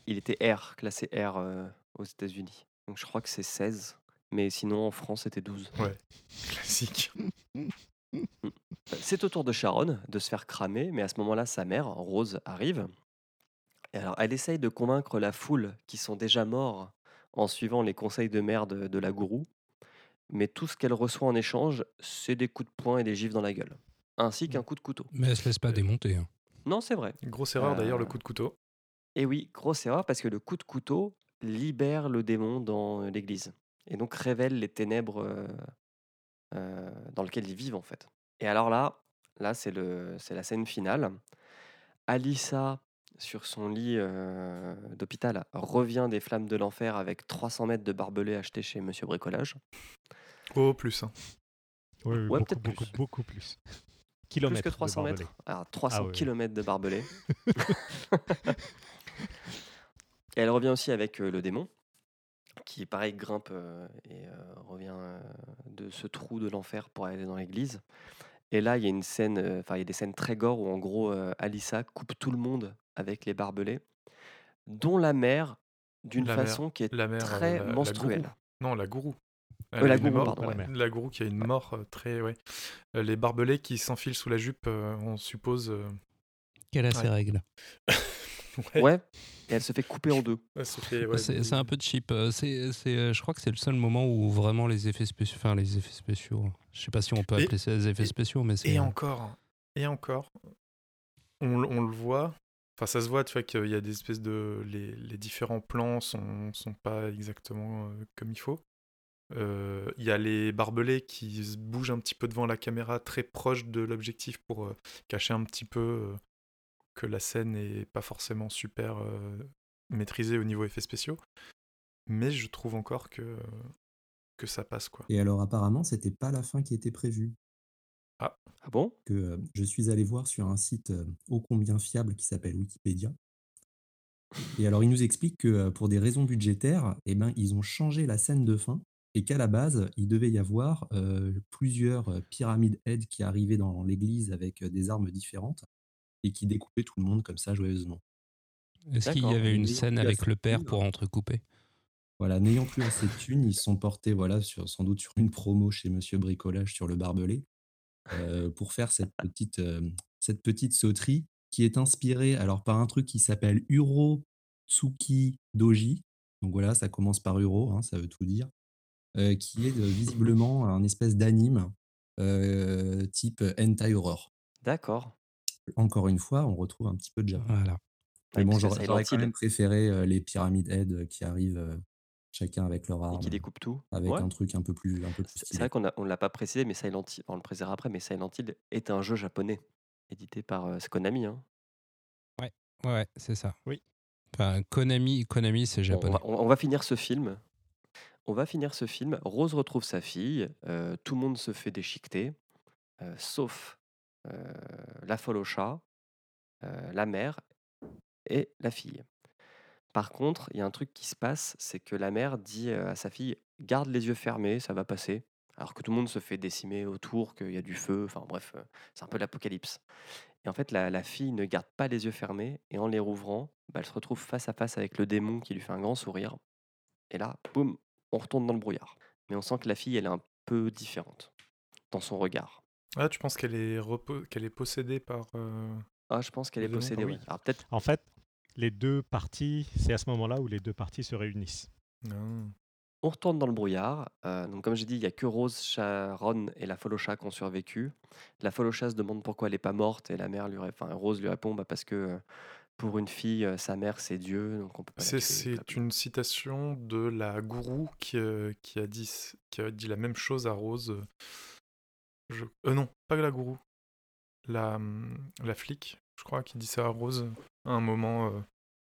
il était R, classé R euh, aux États-Unis. Donc je crois que c'est 16. Mais sinon en France c'était 12. classique. C'est au tour de Sharon de se faire cramer, mais à ce moment-là, sa mère, Rose, arrive. Et alors, elle essaye de convaincre la foule qui sont déjà morts en suivant les conseils de mère de, de la gourou. Mais tout ce qu'elle reçoit en échange, c'est des coups de poing et des gifs dans la gueule. Ainsi qu'un coup de couteau. Mais elle se laisse pas démonter. hein. Non, c'est vrai. Grosse erreur d'ailleurs, le Euh, coup de couteau. Et oui, grosse erreur parce que le coup de couteau libère le démon dans euh, l'église et donc révèle les ténèbres euh, euh, dans lesquelles ils vivent en fait. Et alors là, là c'est le, c'est la scène finale. Alissa sur son lit euh, d'hôpital revient des flammes de l'enfer avec 300 mètres de barbelés achetés chez Monsieur Bricolage. Oh, plus. hein. Oui, oui, Ouais, beaucoup, peut-être beaucoup, plus. beaucoup plus. Plus Kilomètres que de 300 barbelés. mètres. Alors 300 oui. kilomètres de barbelés. et elle revient aussi avec euh, le démon, qui pareil grimpe euh, et euh, revient euh, de ce trou de l'enfer pour aller dans l'église. Et là, il y a une scène, euh, enfin il y a des scènes très gore où en gros euh, Alissa coupe tout le monde avec les barbelés. dont la mère d'une La mère- façon qui est la mère, très la- menstruelle. Non, la gourou. Euh, la gourou, mort- pardon, la ouais. mère. La gourou qui a une mort euh, très. Ouais. Euh, Les barbelés qui s'enfilent sous la jupe, euh, on suppose. euh, Qu'elle a Ouais. ses règles. Ouais, Ouais, et elle se fait couper en deux. ouais, ouais, c'est un peu cheap. Euh, C'est, c'est, euh, je crois que c'est le seul moment où vraiment les effets spéciaux. Enfin, les effets spéciaux. Je sais pas si on peut Et- appeler ça des effets et- spéciaux, mais c'est. Et encore, et encore, on, le voit. Enfin, ça se voit, tu vois, qu'il y a des espèces de. Les, les différents plans sont, sont pas exactement euh, comme il faut. Euh, Il y a les barbelés qui se bougent un petit peu devant la caméra, très proche de l'objectif pour euh, cacher un petit peu euh, que la scène n'est pas forcément super euh, maîtrisée au niveau effets spéciaux. Mais je trouve encore que, que ça passe, quoi. Et alors, apparemment, c'était pas la fin qui était prévue. Ah bon? Que euh, je suis allé voir sur un site euh, ô combien fiable qui s'appelle Wikipédia. Et alors, il nous explique que euh, pour des raisons budgétaires, eh ben, ils ont changé la scène de fin et qu'à la base, il devait y avoir euh, plusieurs pyramides aides qui arrivaient dans l'église avec euh, des armes différentes et qui découpaient tout le monde comme ça joyeusement. Est-ce qu'il y avait une scène avec le père pour entrecouper? Voilà, n'ayant plus assez de thunes, ils sont portés voilà, sur, sans doute sur une promo chez Monsieur Bricolage sur le barbelé euh, pour faire cette petite, euh, cette petite sauterie qui est inspirée alors, par un truc qui s'appelle Uro Tsuki Doji. Donc voilà, ça commence par Uro, hein, ça veut tout dire. euh, qui est visiblement un espèce d'anime type hentai horror. D'accord. Encore une fois, on retrouve un petit peu de Japon. Voilà. Mais Ouais, bon, j'aurais quand même préféré euh, les pyramides Head qui arrivent euh, chacun avec leur Et arme, qui découpe tout. avec Ouais. un truc un peu plus, un peu plus C'est vrai qu'on ne l'a pas précisé, mais Silent Hill, on le précisera après, mais Silent Hill est un jeu japonais, édité par euh, Konami. Hein. Ouais, ouais, c'est ça. Oui. Enfin, Konami, Konami c'est on, japonais. va, on- va finir ce film. On va finir ce film. Rose retrouve sa fille. euh, tout le monde se fait déchiqueter, euh, sauf euh, la folle au chat, la mère et la fille. Par contre, il y a un truc qui se passe, c'est que la mère dit à sa fille garde les yeux fermés, ça va passer. Alors que tout le monde se fait décimer autour, qu'il y a du feu, enfin bref, c'est un peu l'apocalypse. Et en fait, la, la fille ne garde pas les yeux fermés, et en les rouvrant, bah, elle se retrouve face à face avec le démon qui lui fait un grand sourire. Et là, boum, on retourne dans le brouillard. Mais on sent que la fille, elle est un peu différente dans son regard. Ah, tu penses qu'elle est, qu'elle est possédée par. euh, Ah, je pense qu'elle est possédée, ah oui. Alors peut-être, En fait, les deux parties, c'est à ce moment-là où les deux parties se réunissent. non. on retourne dans le brouillard. Euh, donc comme j'ai dit, il y a que Rose, Sharon et la folle au chat qui ont survécu. La folle au chat se demande pourquoi elle n'est pas morte, et la mère lui, enfin Rose lui répond bah, parce que euh, pour une fille, euh, sa mère c'est Dieu, donc on peut pas la C'est, une citation de la gourou qui, euh, qui, a dit, qui a dit la même chose à Rose. Euh, Je... euh, non, pas la gourou. La, hum, la flic, je crois, qui dit ça à Rose à un moment euh,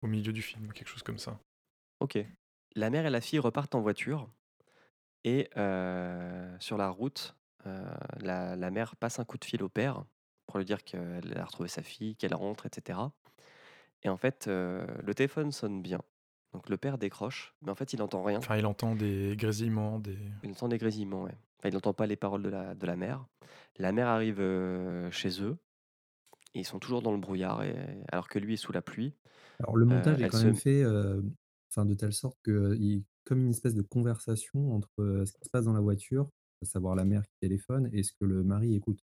au milieu du film, quelque chose comme ça. Ok. La mère et la fille repartent en voiture. Et euh, sur la route, euh, la, la mère passe un coup de fil au père pour lui dire qu'elle a retrouvé sa fille, qu'elle rentre, etc. Et en fait, le téléphone sonne bien. Donc le père décroche, mais en fait, il n'entend rien. Enfin, il entend des grésillements, des. Il entend des grésillements, ouais. Enfin, il n'entend pas les paroles de la, de la mère. La mère arrive euh, chez eux. Et ils sont toujours dans le brouillard, et- alors que lui est sous la pluie. Alors, le montage est quand se- même fait enfin, de telle sorte que il, comme une espèce de conversation entre ce qui se passe dans la voiture, à savoir la mère qui téléphone, et ce que le mari écoute.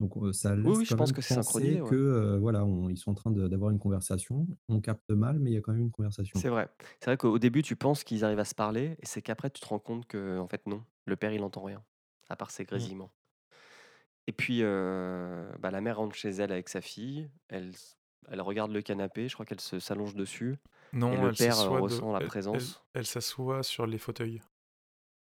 Donc ça laisse oui, je quand pense que c'est synchronisé, ouais. que euh, voilà, on- ils sont en train d'avoir une conversation. On capte mal, mais il y a quand même une conversation. C'est vrai. C'est vrai qu'au début, tu penses qu'ils arrivent à se parler, et c'est qu'après, tu te rends compte que, en fait, non. Le père, il entend rien, à part ses grésillements. Et puis, euh, bah, la mère rentre chez elle avec sa fille. Elle, elle regarde le canapé. Je crois qu'elle se s'allonge dessus. Non, Et le elle père, de- ressent la elle- elle- présence. Elle, s'assoit sur les fauteuils.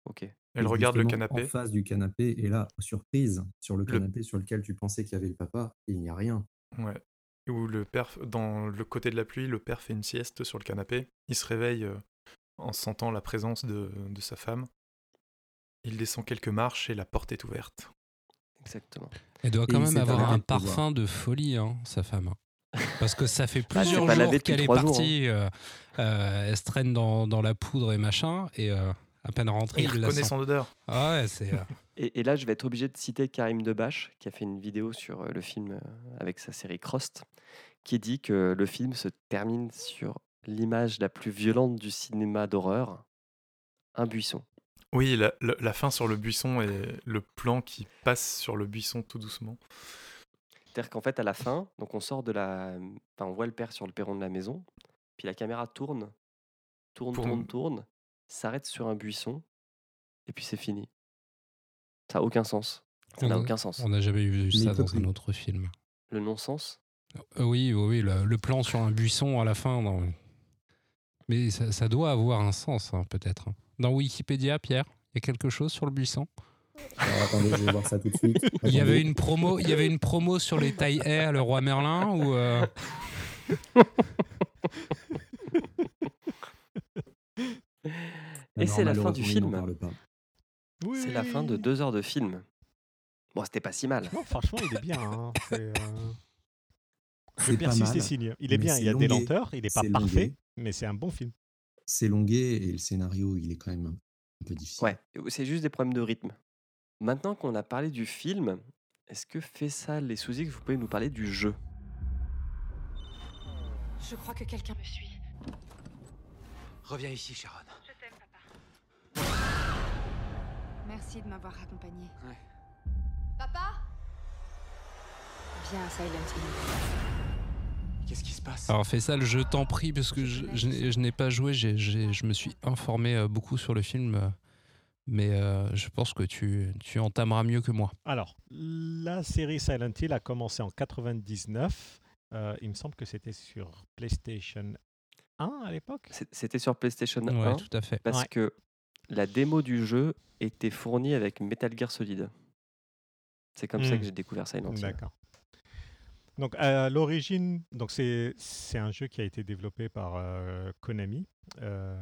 Ok. Elle Et regarde le canapé. En face du canapé, et là, surprise, sur le Le- canapé sur lequel tu pensais qu'il y avait le papa, il n'y a rien. Ouais. Où le père, dans le côté de la pluie, le père fait une sieste sur le canapé. Il se réveille euh, en sentant la présence de, de sa femme. Il descend quelques marches et la porte est ouverte. Exactement. Elle doit quand même avoir un parfum de folie, hein, sa femme. Parce que ça fait plusieurs lavée jours qu'elle est jours, hein. partie. euh, euh, elle se traîne dans, dans la poudre et machin. Et euh, à peine rentrée, il il la reconnaît sent. son odeur. Ah ouais, c'est. euh, Et, et là, je vais être obligé de citer Karim Debache, qui a fait une vidéo sur le film avec sa série Crost, qui dit que le film se termine sur l'image la plus violente du cinéma d'horreur, un buisson. Oui, la, la- la fin sur le buisson et le plan qui passe sur le buisson tout doucement. C'est-à-dire qu'en fait, à la fin, donc on sort de la. Enfin, on voit le père sur le perron de la maison, puis la caméra tourne, tourne, Pour- tourne, tourne, s'arrête sur un buisson, et puis c'est fini. Ça n'a aucun sens. Ça n'a On- aucun sens. On n'a jamais vu ça dans un autre film. Le non-sens? Euh, oui, oui, oui, le, le plan sur un buisson à la fin. non. Mais ça, ça doit avoir un sens, hein, peut-être. Dans Wikipédia, Pierre, il y a quelque chose sur le buisson? Alors, attendez, je vais voir ça tout de suite. Il y avait une promo, il y avait une promo sur les tailles Air, le roi Merlin ou euh, Et c'est la fin du film. C'est la fin de deux heures de film. Bon, c'était pas si mal. Non, franchement, il est bien. hein. C'est, euh, Je C'est pas persiste et signe. Il est mais bien, il y a des lenteurs, il n'est pas parfait, longué. mais c'est un bon film. C'est longué et le scénario, il est quand même un, peu difficile. Ouais, c'est juste des problèmes de rythme. Maintenant qu'on a parlé du film, est-ce que Fessal et Suzy, vous pouvez nous parler du jeu? Je crois que quelqu'un me suit. Reviens ici, Sharon. Je t'aime, papa. Merci de m'avoir accompagné. Ouais. Papa? Viens à Silent Hill. Qu'est-ce qui se passe? Alors fais ça, je t'en prie, parce que je, je n'ai- je n'ai pas joué, j'ai- j'ai- je me suis informé euh, beaucoup sur le film, euh, mais euh, je pense que tu, tu entameras mieux que moi. Alors, la série Silent Hill a commencé en 99. Euh, il me semble que c'était sur PlayStation 1 à l'époque. C'était sur PlayStation 1 Ouais, tout à fait. parce Ouais. que la démo du jeu était fournie avec Metal Gear Solid. C'est comme ça Hmm. que j'ai découvert Silent Hill. D'accord. Donc à l'origine, donc c'est c'est un jeu qui a été développé par euh, Konami euh,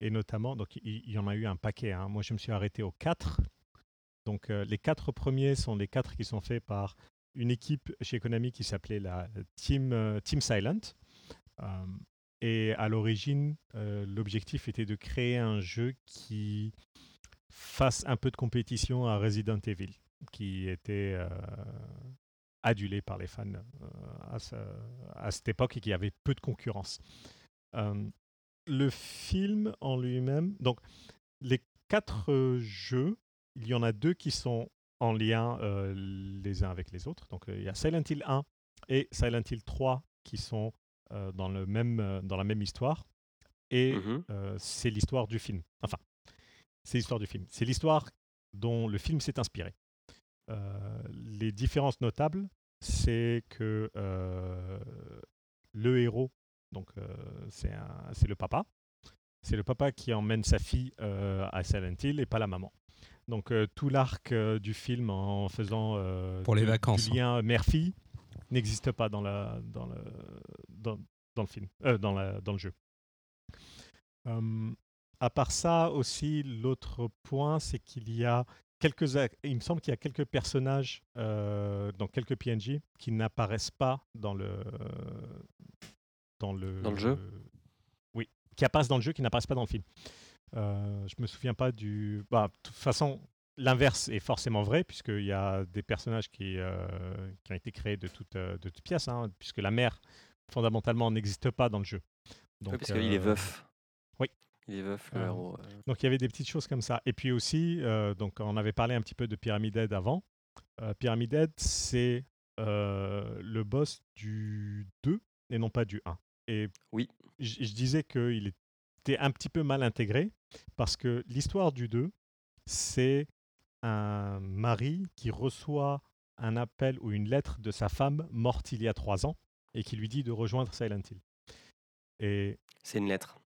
et notamment donc il, y en a eu un paquet. hein. Moi je me suis arrêté aux quatre. Donc euh, les quatre premiers sont les quatre qui sont faits par une équipe chez Konami qui s'appelait la Team Team Silent. Et à l'origine, l'objectif était de créer un jeu qui fasse un peu de compétition à Resident Evil, qui était adulé par les fans euh, à, ce- à cette époque et qui avait peu de concurrence. Euh, le film en lui-même, donc les quatre jeux, il y en a deux qui sont en lien euh, les uns avec les autres. Donc il y a Silent Hill 1 et Silent Hill 3 qui sont euh, dans, le même, dans la même histoire. Et Mhm. euh, c'est l'histoire du film. Enfin, c'est l'histoire du film. C'est l'histoire dont le film s'est inspiré. Euh, les différences notables, c'est que euh, le héros, donc euh, c'est le papa, c'est le papa qui emmène sa fille euh, à Silent Hill et pas la maman. Donc euh, tout l'arc euh, du film en faisant Pour les du- vacances, du lien mère-fille n'existe pas dans, la, dans, le, dans, dans le film, dans, la, dans le jeu. À part ça aussi, l'autre point, c'est qu'il y a quelques, il me semble qu'il y a quelques personnages euh, dans quelques PNJ qui n'apparaissent pas dans le dans le Dans le jeu? Oui, qui apparaissent dans le jeu, qui n'apparaissent pas dans le film. Euh, je me souviens pas du. Bah, de toute façon, l'inverse est forcément vrai puisqu'il y a des personnages qui, euh, qui ont été créés de toutes euh, de pièces, hein, puisque la mère fondamentalement n'existe pas dans le jeu. Oui, Donc, parce qu'il est veuf. oui. Il est veuf, le Ah. héros. euh. donc il y avait des petites choses comme ça. Et puis aussi, euh, donc on avait parlé un petit peu de Pyramid Head avant. Euh, Pyramid Head, c'est le boss du 2 et non pas du 1. Et Oui. je je disais qu'il était un petit peu mal intégré parce que l'histoire du 2, c'est un mari qui reçoit un appel ou une lettre de sa femme morte il y a trois ans et qui lui dit de rejoindre Silent Hill. Et C'est une lettre.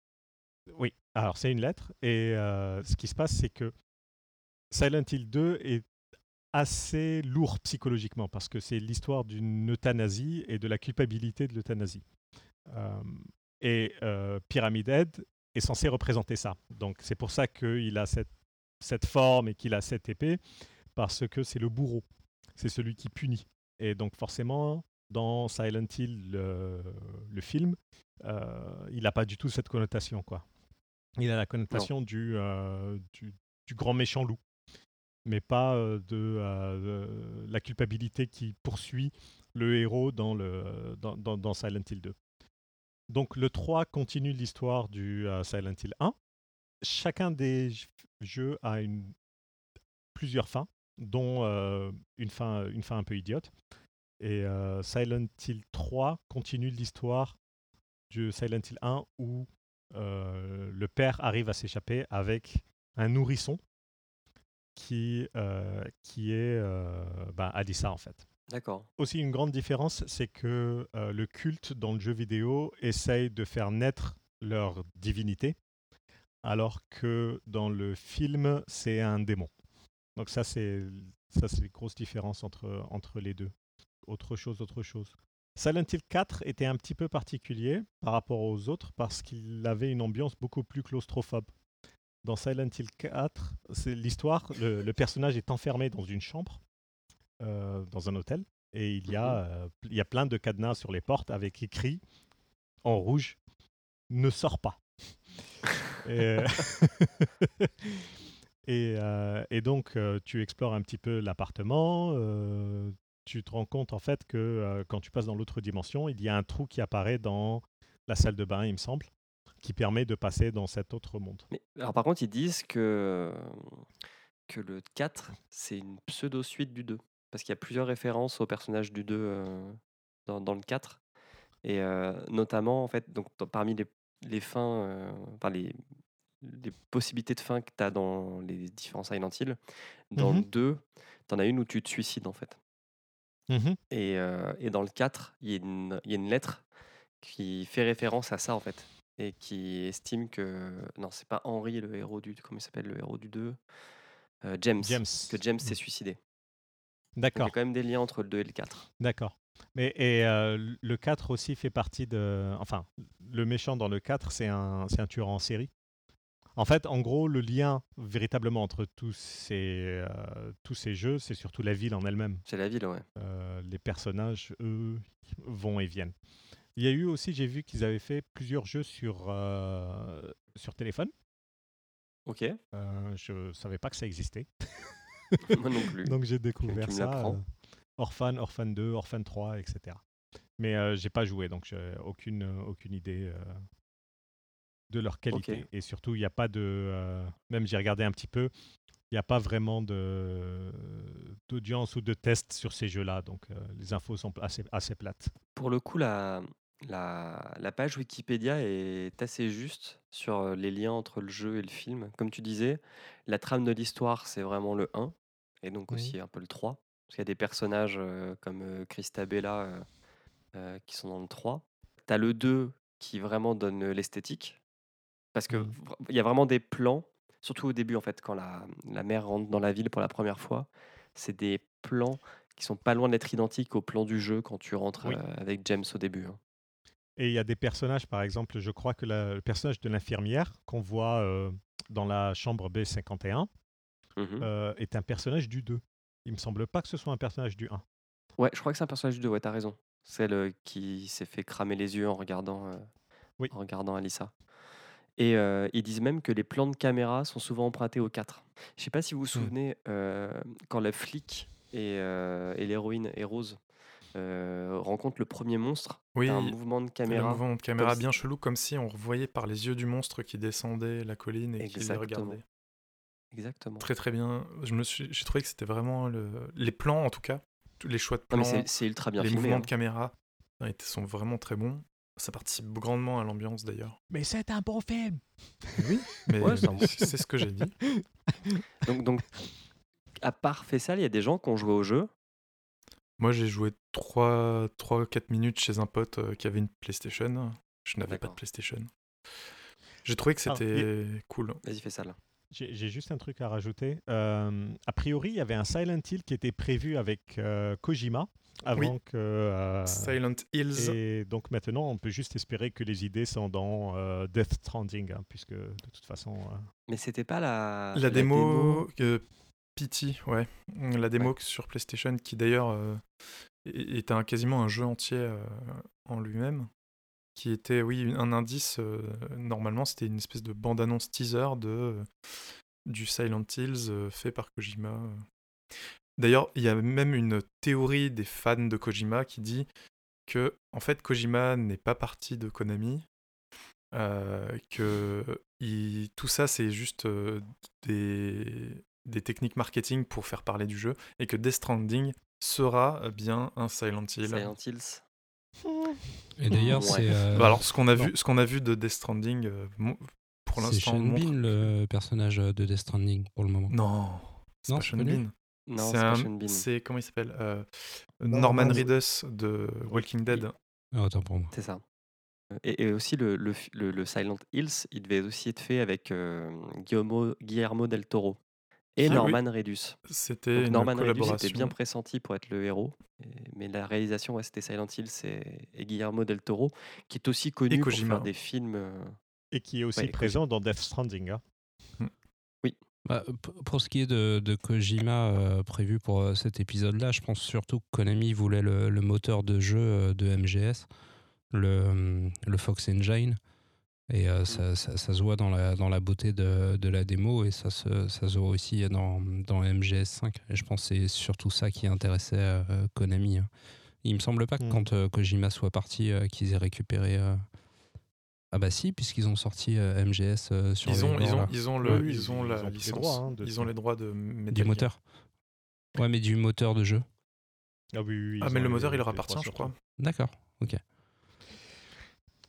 oui, alors c'est une lettre. Et euh, ce qui se passe, c'est que Silent Hill 2 est assez lourd psychologiquement parce que c'est l'histoire d'une euthanasie et de la culpabilité de l'euthanasie. Euh, et euh, Pyramid Head est censé représenter ça. Donc c'est pour ça qu'il a cette, cette forme et qu'il a cette épée, parce que c'est le bourreau. C'est celui qui punit. Et donc forcément, dans Silent Hill, le, film, il n'a pas du tout cette connotation. quoi. Il a la connotation du, euh, du, du grand méchant loup, mais pas euh, de, euh, de la culpabilité qui poursuit le héros dans, le, dans, dans- dans Silent Hill 2. Donc le 3 continue l'histoire du Silent Hill 1. Chacun des jeux a une, plusieurs fins, dont une, fin, une fin un peu idiote. Et Silent Hill 3 continue l'histoire du Silent Hill 1 où euh, le père arrive à s'échapper avec un nourrisson qui, euh, qui est euh, bah, Alyssa en fait. D'accord. Aussi une grande différence, c'est que le culte dans le jeu vidéo essaye de faire naître leur divinité, alors que dans le film, c'est un démon. Donc ça, c'est ça, c'est les grosses différences entre, entre les deux. Autre chose, autre chose. Silent Hill 4 était un petit peu particulier par rapport aux autres parce qu'il avait une ambiance beaucoup plus claustrophobe. Dans Silent Hill 4, c'est l'histoire, le, le personnage est enfermé dans une chambre, euh, dans un hôtel, et il y, a, euh, il y a plein de cadenas sur les portes avec écrit en rouge Ne sors pas. et, euh, et, donc, euh, tu explores un petit peu l'appartement. euh, tu te rends compte en fait que euh, quand tu passes dans l'autre dimension, il y a un trou qui apparaît dans la salle de bain, il me semble, qui permet de passer dans cet autre monde. Mais, alors par contre, ils disent que, que le 4, c'est une pseudo-suite du 2. Parce qu'il y a plusieurs références au personnage du 2 euh, dans, dans le 4. Et euh, notamment, en fait, donc, dans- parmi les, les fins, euh, enfin, les, les possibilités de fin que tu as dans les différents Silent Hill, dans le Mhm. 2, tu en as une où tu te suicides, en fait. Et, euh, et dans le 4, il y, a une- il y a une lettre qui fait référence à ça, en fait. Et qui estime que. Non, c'est pas Henry, le héros du. Comment il s'appelle, le héros du 2 Euh, James. James. Que James s'est Mm. suicidé. Donc, il y D'accord. a quand même des liens entre le 2 et le 4. D'accord. Mais et euh, le 4 aussi fait partie de. Enfin, le méchant dans le 4, c'est un, c'est un tueur en série? En fait, en gros, le lien véritablement entre tous ces, euh, tous ces jeux, c'est surtout la ville en elle-même. C'est la ville, ouais. Euh, les personnages, eux, vont et viennent. Il y a eu aussi, j'ai vu qu'ils avaient fait plusieurs jeux sur, euh, sur téléphone. Ok. Je savais pas que ça existait. Moi non plus. Donc j'ai découvert tu ça. Orphan, Orphan 2, Orphan 3, etc. Mais j'ai pas joué, donc j'ai aucune, aucune idée de leur qualité. Et surtout, il n'y a pas de. euh, même j'ai regardé un petit peu, il n'y a pas vraiment d'audience ou de tests sur ces jeux-là, donc euh, les infos sont assez, assez plates. Pour le coup, la, la, la page Wikipédia est assez juste sur euh, les liens entre le jeu et le film. Comme tu disais, la trame de l'histoire, c'est vraiment le 1, et donc aussi un peu le 3. Parce qu'il y a des personnages euh, comme euh, Christabella euh, euh, qui sont dans le 3. Tu as le 2 qui vraiment donne l'esthétique. Parce que Mhm. vra- il y a vraiment des plans, surtout au début, en fait, quand la, la mère rentre dans la ville pour la première fois. C'est des plans qui sont pas loin d'être identiques aux plans du jeu quand tu rentres Oui. euh, avec James au début. hein. Et il y a des personnages, par exemple, je crois que la- le personnage de l'infirmière qu'on voit euh, dans la chambre B51 Mhm. euh, est un personnage du 2. Il me semble pas que ce soit un personnage du 1. Ouais, je crois que c'est un personnage du 2, ouais, t'as raison. Celle qui s'est fait cramer les yeux en regardant, euh, Oui. en regardant Alissa. Et euh, ils disent même que les plans de caméra sont souvent empruntés au 4. Je sais pas si vous vous souvenez, euh, quand la flic et, euh, et l'héroïne et Rose rencontrent le premier monstre, Oui, un mouvement de caméra. mouvement de caméra si- bien chelou, comme si on voyait par les yeux du monstre qui descendait la colline et qui les regardait. Exactement. Très très bien. Je me suis, j'ai trouvé que c'était vraiment le, les plans en tout cas, les choix de plans, c'est- ultra bien les filmé. mouvements hein. de caméra étaient- sont vraiment très bons. Ça participe grandement à l'ambiance d'ailleurs. Mais c'est un bon film Oui, mais Ouais, c'est un bon c'est ce que j'ai dit. Donc, donc, à part Fessal, il y a des gens qui ont joué au jeu? Moi j'ai joué 3-4 minutes chez un pote euh, qui avait une PlayStation. Je n'avais pas de. PlayStation. J'ai trouvé que Ah, c'était cool. Vas-y, Fessal. J'ai j'ai juste un truc à rajouter. Euh, a priori, il y avait un Silent Hill qui était prévu avec euh, Kojima avant Oui. que. euh, Silent Hills. et donc maintenant, on peut juste espérer que les idées sont dans euh, Death Stranding, hein, puisque de toute façon. euh, Mais c'était pas la, La, démo, que Pity, ouais. La démo sur PlayStation qui d'ailleurs euh, un, quasiment un jeu entier euh, en lui-même. Qui était, oui, un indice. euh, normalement, c'était une espèce de bande-annonce teaser de, euh, du Silent Hills euh, fait par Kojima. D'ailleurs, il y a même une théorie des fans de Kojima qui dit que, en fait, Kojima n'est pas parti de Konami, que tout ça, c'est juste des, des techniques marketing pour faire parler du jeu, et que Death Stranding sera bien un. Silent Hills. Et d'ailleurs, Ouais. c'est. euh, Bah alors, ce qu'on a, vu, ce qu'on a vu de Death Stranding, euh, pour c'est l'instant, Sean montre... Bean, le personnage de Death Stranding, pour le moment. Non, c'est Non, pas c'est Sean Bean. Non, c'est c'est un- Sean Bean. c'est comment il s'appelle Euh, Norman Reedus. De Walking Dead. Ah, autant pour moi. C'est ça. Et, et aussi, le, le, fi- le- le Silent Hills, il devait aussi être fait avec euh, Guillermo, Guillermo del Toro et Ah oui. Norman Reedus. C'était Norman Reedus collaboration. était bien pressenti pour être le héros, mais la réalisation, ouais, c'était Silent Hills et, et Guillermo del Toro, qui est aussi connu pour faire des films. euh, Et qui est aussi Ouais, présent dans Death Stranding. hein. Bah, p- pour ce qui est de, de Kojima euh, prévu pour euh, cet épisode-là, je pense surtout que Konami voulait le, le moteur de jeu euh, de MGS, le, hum, le Fox Engine. Et euh, ça, ça- ça se voit dans la, dans la beauté de, de la démo et ça se, ça se voit aussi dans, dans MGS5. Et je pense que c'est surtout ça qui intéressait euh, Konami. hein. Il me semble pas que Mm. quand euh, Kojima soit parti, euh, qu'ils aient récupéré. euh, Ah bah si, puisqu'ils ont sorti euh, MGS euh, sur Ils ont, ils ont, ils ont, le, Oui, ils ont ils la ont licence. droits, hein, ils ont les droits de Metal du Gear. moteur. Ouais, mais du moteur de jeu. Ah, oui, oui, Ah, mais le les- moteur, il leur appartient, je crois. D'accord, ok.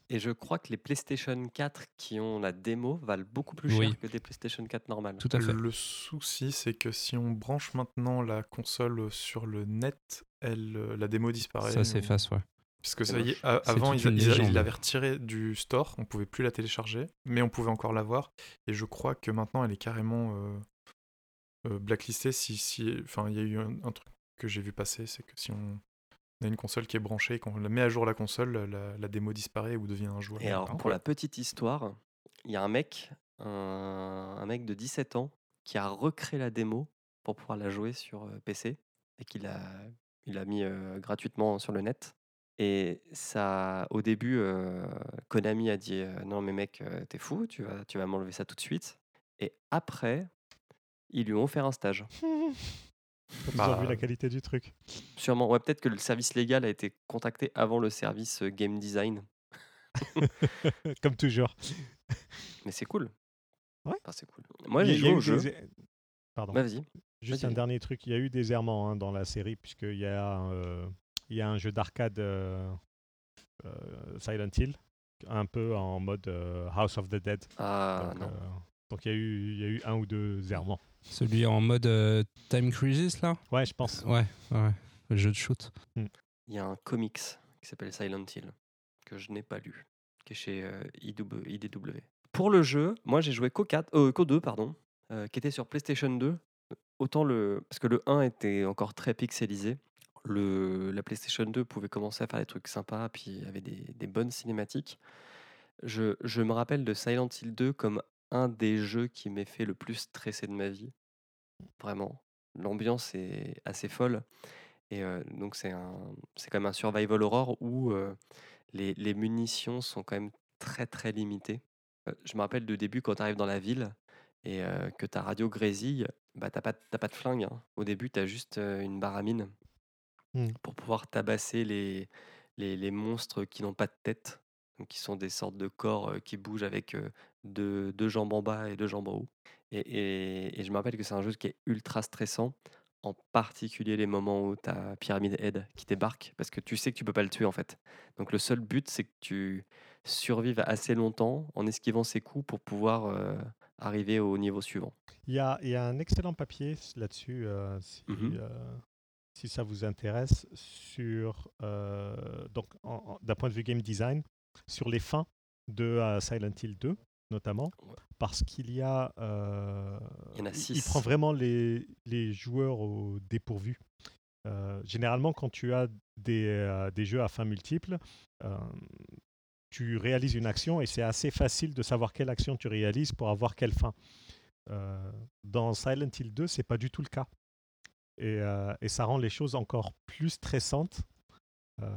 Et je crois que les PlayStation 4 qui ont la démo valent beaucoup plus Oui. cher que des PlayStation 4 normales. Tout à fait. Le souci, c'est que si on branche maintenant la console sur le net, elle, euh, la démo disparaît. Ça s'efface, ouais. Parce que ça y est, avant, ils, l'avaient retirée du store, on pouvait plus la télécharger, mais on pouvait encore la voir. Et je crois que maintenant, elle est carrément euh, euh, blacklistée. Si, si, enfin, il y a eu un, un truc que j'ai vu passer, c'est que si on a une console qui est branchée et qu'on la met à jour la console, la, la démo disparaît ou devient injouable. Et alors, pour la petite histoire, il y a un mec, un, un mec de 17 ans, qui a recréé la démo pour pouvoir la jouer sur euh, PC et qu'il a, il a mis euh, gratuitement sur le net. Et ça, au début, euh, Konami a dit euh, non mais mec, euh, t'es fou, tu vas, tu vas m'enlever ça tout de suite. Et après, ils lui ont offert un stage. Quand ils Bah, ont vu la qualité du truc. Sûrement, ouais, peut-être que le service légal a été contacté avant le service euh, game design. Comme toujours. Mais c'est cool. Ouais. Enfin, c'est cool. Moi, j'ai joué au eu jeu. des- Pardon. Bah, vas-y. Juste un dernier truc, il y a eu des errements hein, dans la série, puisqu'il y, a, euh, il y a un jeu d'arcade euh, euh, Silent Hill, un peu en mode House of the Dead. Ah donc, non. donc il y, a eu, il y a eu un ou deux errements. Celui en mode euh, Time Crisis, là? Ouais, je pense. Ouais, ouais. Le jeu de shoot. Il y a un comics qui s'appelle Silent Hill que je n'ai pas lu, qui est chez euh, IW IDW. Pour le jeu, moi j'ai joué qu'au 4, euh, qu'au 2 pardon, euh, qui était sur PlayStation 2. Autant le parce que le 1 était encore très pixelisé. Le, la PlayStation 2 pouvait commencer à faire des trucs sympas, puis il y avait des, des bonnes cinématiques. Je, je me rappelle de Silent Hill 2 comme un des jeux qui m'ait fait le plus stresser de ma vie. Vraiment. L'ambiance est assez folle. Et euh, donc c'est quand même un survival horror où euh, les, les munitions sont quand même très très limitées. Euh, je me rappelle de début quand tu arrives dans la ville et que ta radio grésille, bah t'as pas, pas de flingue. hein. Au début, tu as juste une baramine Hmm. pour pouvoir tabasser les, les, les monstres qui n'ont pas de tête, donc qui sont des sortes de corps qui bougent avec deux, deux jambes en bas et deux jambes en haut. Et, et- et je me rappelle que c'est un jeu qui est ultra stressant, en particulier les moments où tu as Pyramid Head qui débarque, parce que tu sais que tu peux pas le tuer en fait. Donc le seul but, c'est que tu survives assez longtemps en esquivant ses coups pour pouvoir euh, arriver au niveau suivant. Il y a, il y a un excellent papier là-dessus, euh, si, Mhm. euh, si ça vous intéresse, sur, donc d'un point de vue game design, sur les fins de Silent Hill 2, notamment, Ouais. parce qu'il y a... euh, Il y en a six. Il prend vraiment les, les joueurs au dépourvu. Euh, généralement, quand tu as des, euh, des jeux à fin multiple, tu réalises une action et c'est assez facile de savoir quelle action tu réalises pour avoir quelle fin. Dans Silent Hill 2, c'est pas du tout le cas. Et, et ça rend les choses encore plus stressantes. Euh,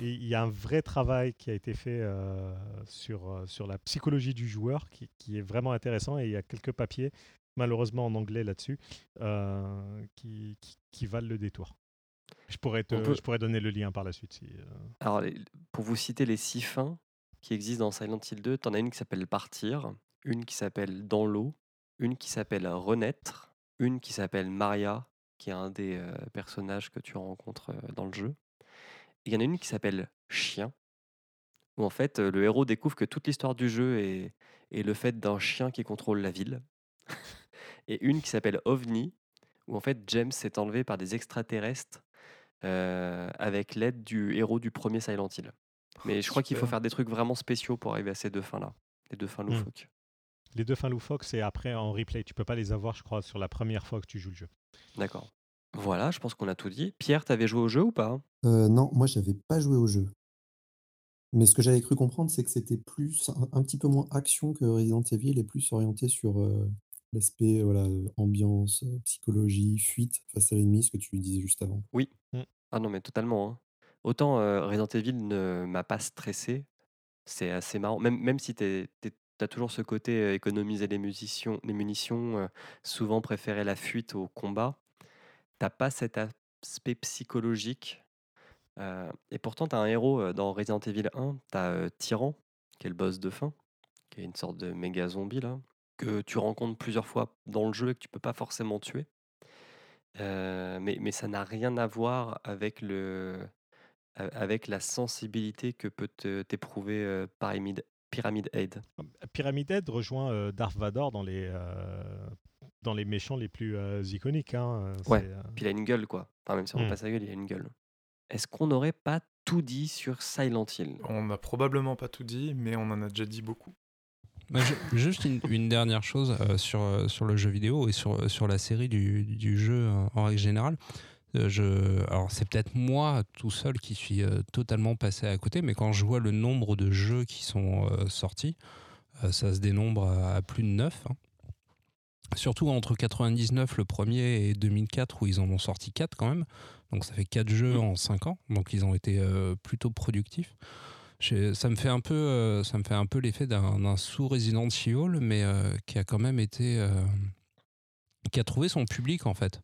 Il y a un vrai travail qui a été fait euh, sur, euh, sur la psychologie du joueur qui, qui est vraiment intéressant et il y a quelques papiers malheureusement en anglais là-dessus, euh, qui, qui, qui valent le détour. Je pourrais, te, peut- je pourrais donner le lien par la suite. Si, euh, Alors, les- pour vous citer les six fins qui existent dans Silent Hill 2, t'en as une qui s'appelle Partir, une qui s'appelle Dans l'eau, une qui s'appelle Renaître, une qui s'appelle Maria, qui est un des euh, personnages que tu rencontres dans le jeu. Il y en a une qui s'appelle Chien, où en fait le héros découvre que toute l'histoire du jeu est, est le fait d'un chien qui contrôle la ville. Et une qui s'appelle OVNI, où en fait James est enlevé par des extraterrestres euh, avec l'aide du héros du premier Silent Hill. Mais je crois qu'il faut faire des trucs vraiment spéciaux pour arriver à ces deux fins-là. Les deux fins Hmm. loufoques. Les deux fins loufoques, c'est après en replay. Tu peux pas les avoir, je crois, sur la première fois que tu joues le jeu. D'accord. Voilà, je pense qu'on a tout dit. Pierre, t'avais joué au jeu ou pas? Euh, non, moi, j'avais pas joué au jeu. Mais ce que j'avais cru comprendre, c'est que c'était plus un, un petit peu moins action que Resident Evil et plus orienté sur euh, l'aspect voilà, ambiance, euh, psychologie, fuite face à l'ennemi, ce que tu disais juste avant. Oui. Mm. Ah non, mais totalement. hein. Autant euh, Resident Evil ne m'a pas stressé, c'est assez marrant. Même, même si tu as toujours ce côté euh, économiser les, musiciens, les munitions, euh, souvent préférer la fuite au combat, t'as pas cet aspect psychologique. Euh, et pourtant, tu as un héros euh, dans Resident Evil 1, tu as Tyran, qui est le boss de fin, qui est une sorte de méga zombie là, que tu rencontres plusieurs fois dans le jeu et que tu peux pas forcément tuer. Euh, mais, mais ça n'a rien à voir avec, le, avec la sensibilité que peut t'éprouver euh, Pyramid, Pyramid Head. Pyramid Head rejoint euh, Darth Vador dans les, euh, dans les méchants les plus euh, iconiques. hein. Ouais. C'est, euh, Puis il a une gueule, quoi. Enfin, même si on voit Mm. pas sa gueule, il a une gueule. Est-ce qu'on n'aurait pas tout dit sur Silent Hill? On n'a probablement pas tout dit, mais on en a déjà dit beaucoup. Bah, ju- juste une, une dernière chose euh, sur, euh, sur le jeu vidéo et sur, sur la série du, du jeu euh, en règle générale. Euh, je, alors c'est peut-être moi tout seul qui suis euh, totalement passé à côté, mais quand je vois le nombre de jeux qui sont euh, sortis, euh, ça se dénombre à, à plus de 9. Surtout entre 99 le premier et 2004 où ils en ont sorti 4 quand même. Donc ça fait 4 jeux en 5 ans. Donc ils ont été euh, plutôt productifs. Ça me fait un peu, euh, ça me fait un peu l'effet d'un d'un sous Resident Evil, mais euh, qui a quand même été, qui a trouvé son public en fait,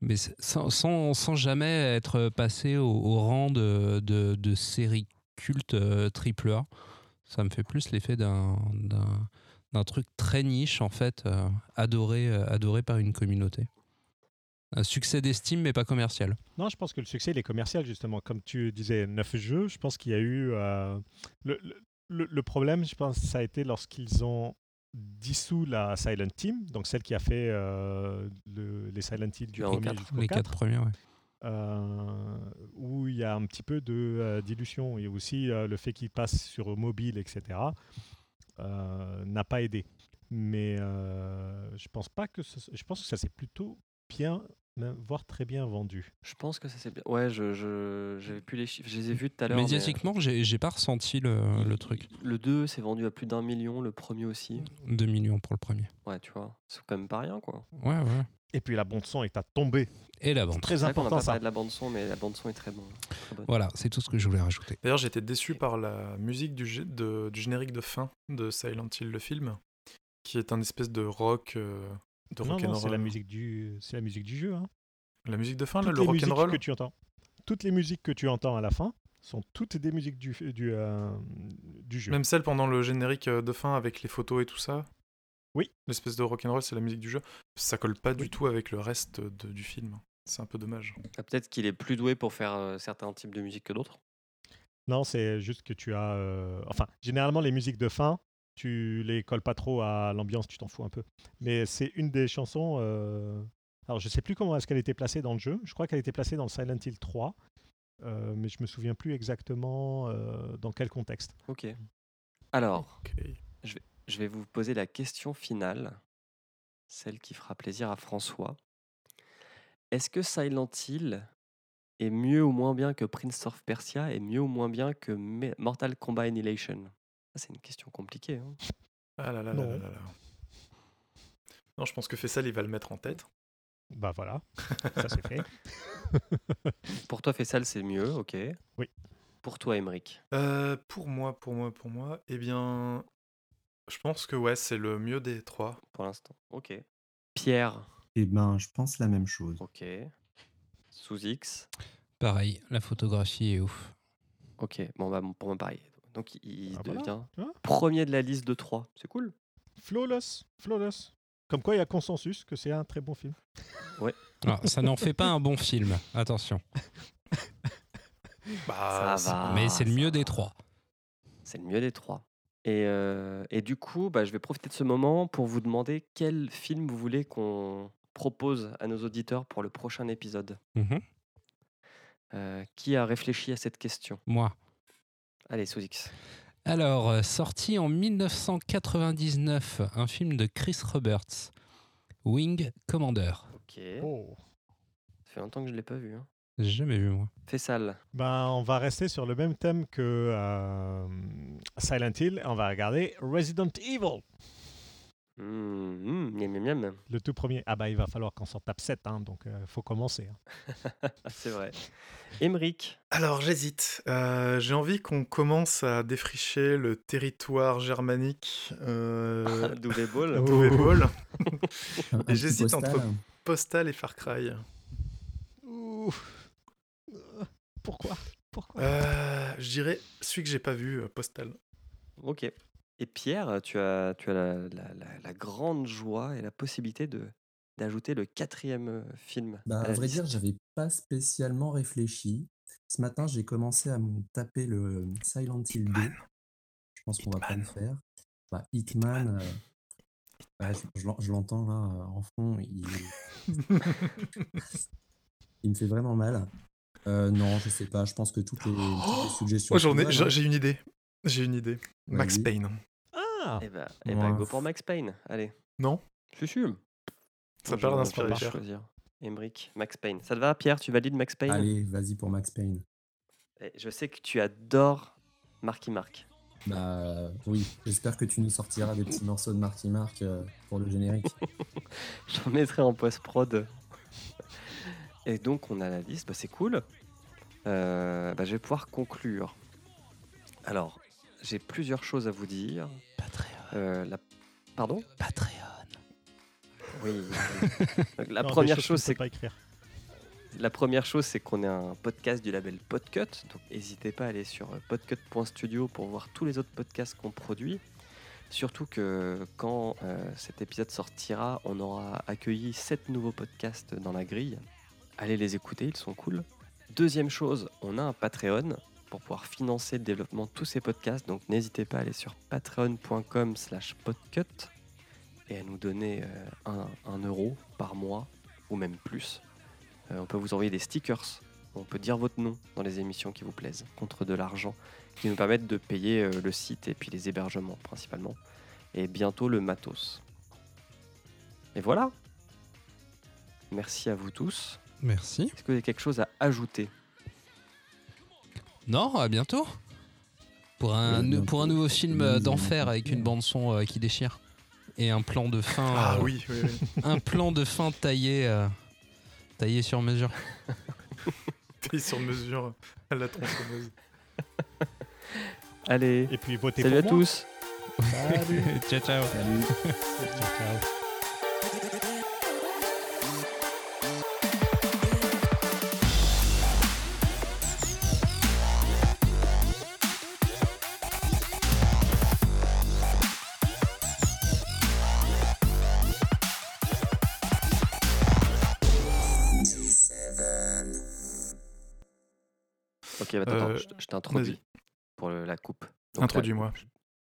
mais sans, sans, sans jamais être passé au, au rang de, de, de série culte triple A. Ça me fait plus l'effet d'un d'un truc très niche en fait, euh, adoré, euh, adoré par une communauté. Un succès d'estime mais pas commercial. Non, je pense que le succès, il est commercial, justement. Comme tu disais, neuf jeux, je pense qu'il y a eu... euh, le, le- le problème, je pense, ça a été lorsqu'ils ont dissous la Silent Team, donc celle qui a fait euh, le- les Silent Hill du premier jusqu'au Les quatre, quatre premiers, ouais. euh, où il y a un petit peu de euh, dilution et aussi euh, le fait qu'il passe sur mobile, etc., n'a pas aidé. Mais euh, je pense pas que ce- je pense que ça s'est plutôt bien, même, voire très bien vendu. Je pense que ça c'est bien. Ouais, je je j'avais plus les chiffres. Je les ai vus tout à l'heure. mais, euh, Médiatiquement, j'ai j'ai pas ressenti le, il- le truc. Le 2 s'est vendu à plus d'un million, le premier aussi. 2 millions pour le premier. Ouais, tu vois. C'est quand même pas rien, quoi. Ouais, ouais. Et puis la bande son est à tomber. Et la vente. très C'est vrai qu'on n'a important pas ça. parlé de la bande son, mais la bande son est très bonne. Très bonne. Voilà, c'est tout ce que je voulais rajouter. D'ailleurs, j'étais déçu par la musique du, de- du générique de fin de Silent Hill, le film, qui est un espèce de rock, euh, de Non, non, c'est rock'n'roll. la musique du, c'est la musique du jeu. hein. La musique de fin, là, Toutes le les musiques rock'n'roll. que tu entends, toutes les musiques que tu entends à la fin sont toutes des musiques du du, euh, du jeu. Même celle pendant le générique euh, de fin avec les photos et tout ça. Oui. L'espèce de rock'n'roll, c'est la musique du jeu. Ça colle pas du tout avec le reste de- du film. C'est un peu dommage. Ah, Peut-être qu'il est plus doué pour faire euh, certains types de musique que d'autres. Non, c'est juste que tu as. euh, Enfin, généralement, les musiques de fin, tu les colles pas trop à l'ambiance, tu t'en fous un peu. Mais c'est une des chansons. euh, Alors, je sais plus comment est-ce qu'elle était placée dans le jeu. Je crois qu'elle était placée dans le Silent Hill 3. euh, mais je me souviens plus exactement euh, dans quel contexte. Ok. Alors, Ok. Je vais vous poser la question finale, celle qui fera plaisir à François. Est-ce que Silent Hill est mieux ou moins bien que Prince of Persia et mieux ou moins bien que Mortal Kombat Annihilation? Ça, C'est une question compliquée. hein. Ah là là là Non. là là là. Non, je pense que Fessal, il va le mettre en tête. Bah voilà, ça c'est fait. Pour toi, Fessal, c'est mieux, ok. Oui. Pour toi, Emric. Euh, pour moi, pour moi, pour moi, eh bien, Je pense que ouais, c'est le mieux des trois. pour l'instant. Ok. Pierre. Eh ben, je pense la même chose. Ok. Sous X. Pareil, la photographie est ouf. Ok. Bon, bah, pour moi, pareil. Donc, il Ah, devient premier de la liste de 3. C'est cool. Flawless, flawless. Comme quoi, il y a consensus que c'est un très bon film. Alors, ça n'en fait pas un bon film, attention. Bah, ça va. Mais c'est le mieux va. des trois. C'est le mieux des trois. Et, euh, et du coup, bah, je vais profiter de ce moment pour vous demander quel film vous voulez qu'on propose à nos auditeurs pour le prochain épisode. Euh, qui a réfléchi à cette question? Moi. Allez, sous X. Alors, sorti en 1999, un film de Chris Roberts, Wing Commander. Ok. Oh. Ça fait longtemps que je ne l'ai pas vu. Hein. J'ai jamais vu, moi. Fais sale. Ben, on va rester sur le même thème que euh, Silent Hill. et On va regarder Resident Evil, Mmh, mmh, miam, miam, le tout premier. Ah bah, il va falloir qu'on s'en tape 7, hein, donc il faut commencer. hein. C'est vrai. Emric. Alors j'hésite. Euh, J'ai envie qu'on commence à défricher le territoire germanique euh, Double Ball. Petit j'hésite entre- postal. Postal et Far Cry. Ouh. Pourquoi Pourquoi Euh, je dirais celui que j'ai pas vu, euh, Postal. Ok. Et Pierre, tu as, tu as la, la- la- la grande joie et la possibilité de d'ajouter le quatrième euh, film. Bah, à vrai liste. dire, j'avais pas spécialement réfléchi. Ce matin, j'ai commencé à me taper le Silent Hill 2. Je pense qu'on va pas le faire. Bah, Hitman, euh, bah, je, je je l'entends là en fond, il, il me fait vraiment mal. Euh, non, je sais pas, je pense que toutes les, toutes les suggestions. Oh, j'en ai- j'ai hein. j'ai une idée. J'ai une idée. Max. Payne. Ah Eh ben, eh ben, Ouais. go pour Max Payne. Allez. Non Je suis sûr. Ça vais d'inspirer. choisir. Emric, Max Payne. Ça te va, Pierre? Tu valides Max Payne? Allez, vas-y pour Max Payne. Eh, Je sais que tu adores Marky Mark. Bah oui, j'espère que tu nous sortiras des petits morceaux de Marky Mark euh, pour le générique. J'en mettrai en post-prod. Et donc, on a la liste. Bah, c'est cool. Euh, bah, je vais pouvoir conclure. Alors, j'ai plusieurs choses à vous dire. Patreon. Euh, la... Pardon? Patreon. Oui. Donc, la Non, première chose, c'est peut pas écrire. La première chose, c'est qu'on est un podcast du label Podcut. Donc, n'hésitez pas à aller sur euh, podcut.studio pour voir tous les autres podcasts qu'on produit. Surtout que quand euh, cet épisode sortira, on aura accueilli sept nouveaux podcasts dans la grille. Allez les écouter, ils sont cool. Deuxième chose, on a un Patreon pour pouvoir financer le développement de tous ces podcasts. Donc, n'hésitez pas à aller sur patreon.com slash podcut et à nous donner euh, un, euro par mois ou même plus. Euh, on peut vous envoyer des stickers. On peut dire votre nom dans les émissions qui vous plaisent, contre de l'argent, qui nous permettent de payer euh, le site et puis les hébergements principalement. Et bientôt le matos. Et voilà. Merci à vous tous. Merci. Est-ce que vous avez quelque chose à ajouter? Non, à bientôt. Pour un, Oui, pour un nouveau film euh, d'enfer avec une bande son euh, qui déchire. Et un plan de fin. Ah euh, oui, oui, oui. Un plan de fin taillé, euh, taillé sur mesure. Pris sur mesure à la tronçonneuse. Allez, Et puis votez salut à moi. tous Salut. ciao, ciao. Salut. Ciao, ciao. Ok, attends, Euh, je, t'introduis pour le- la coupe. Introduis-moi.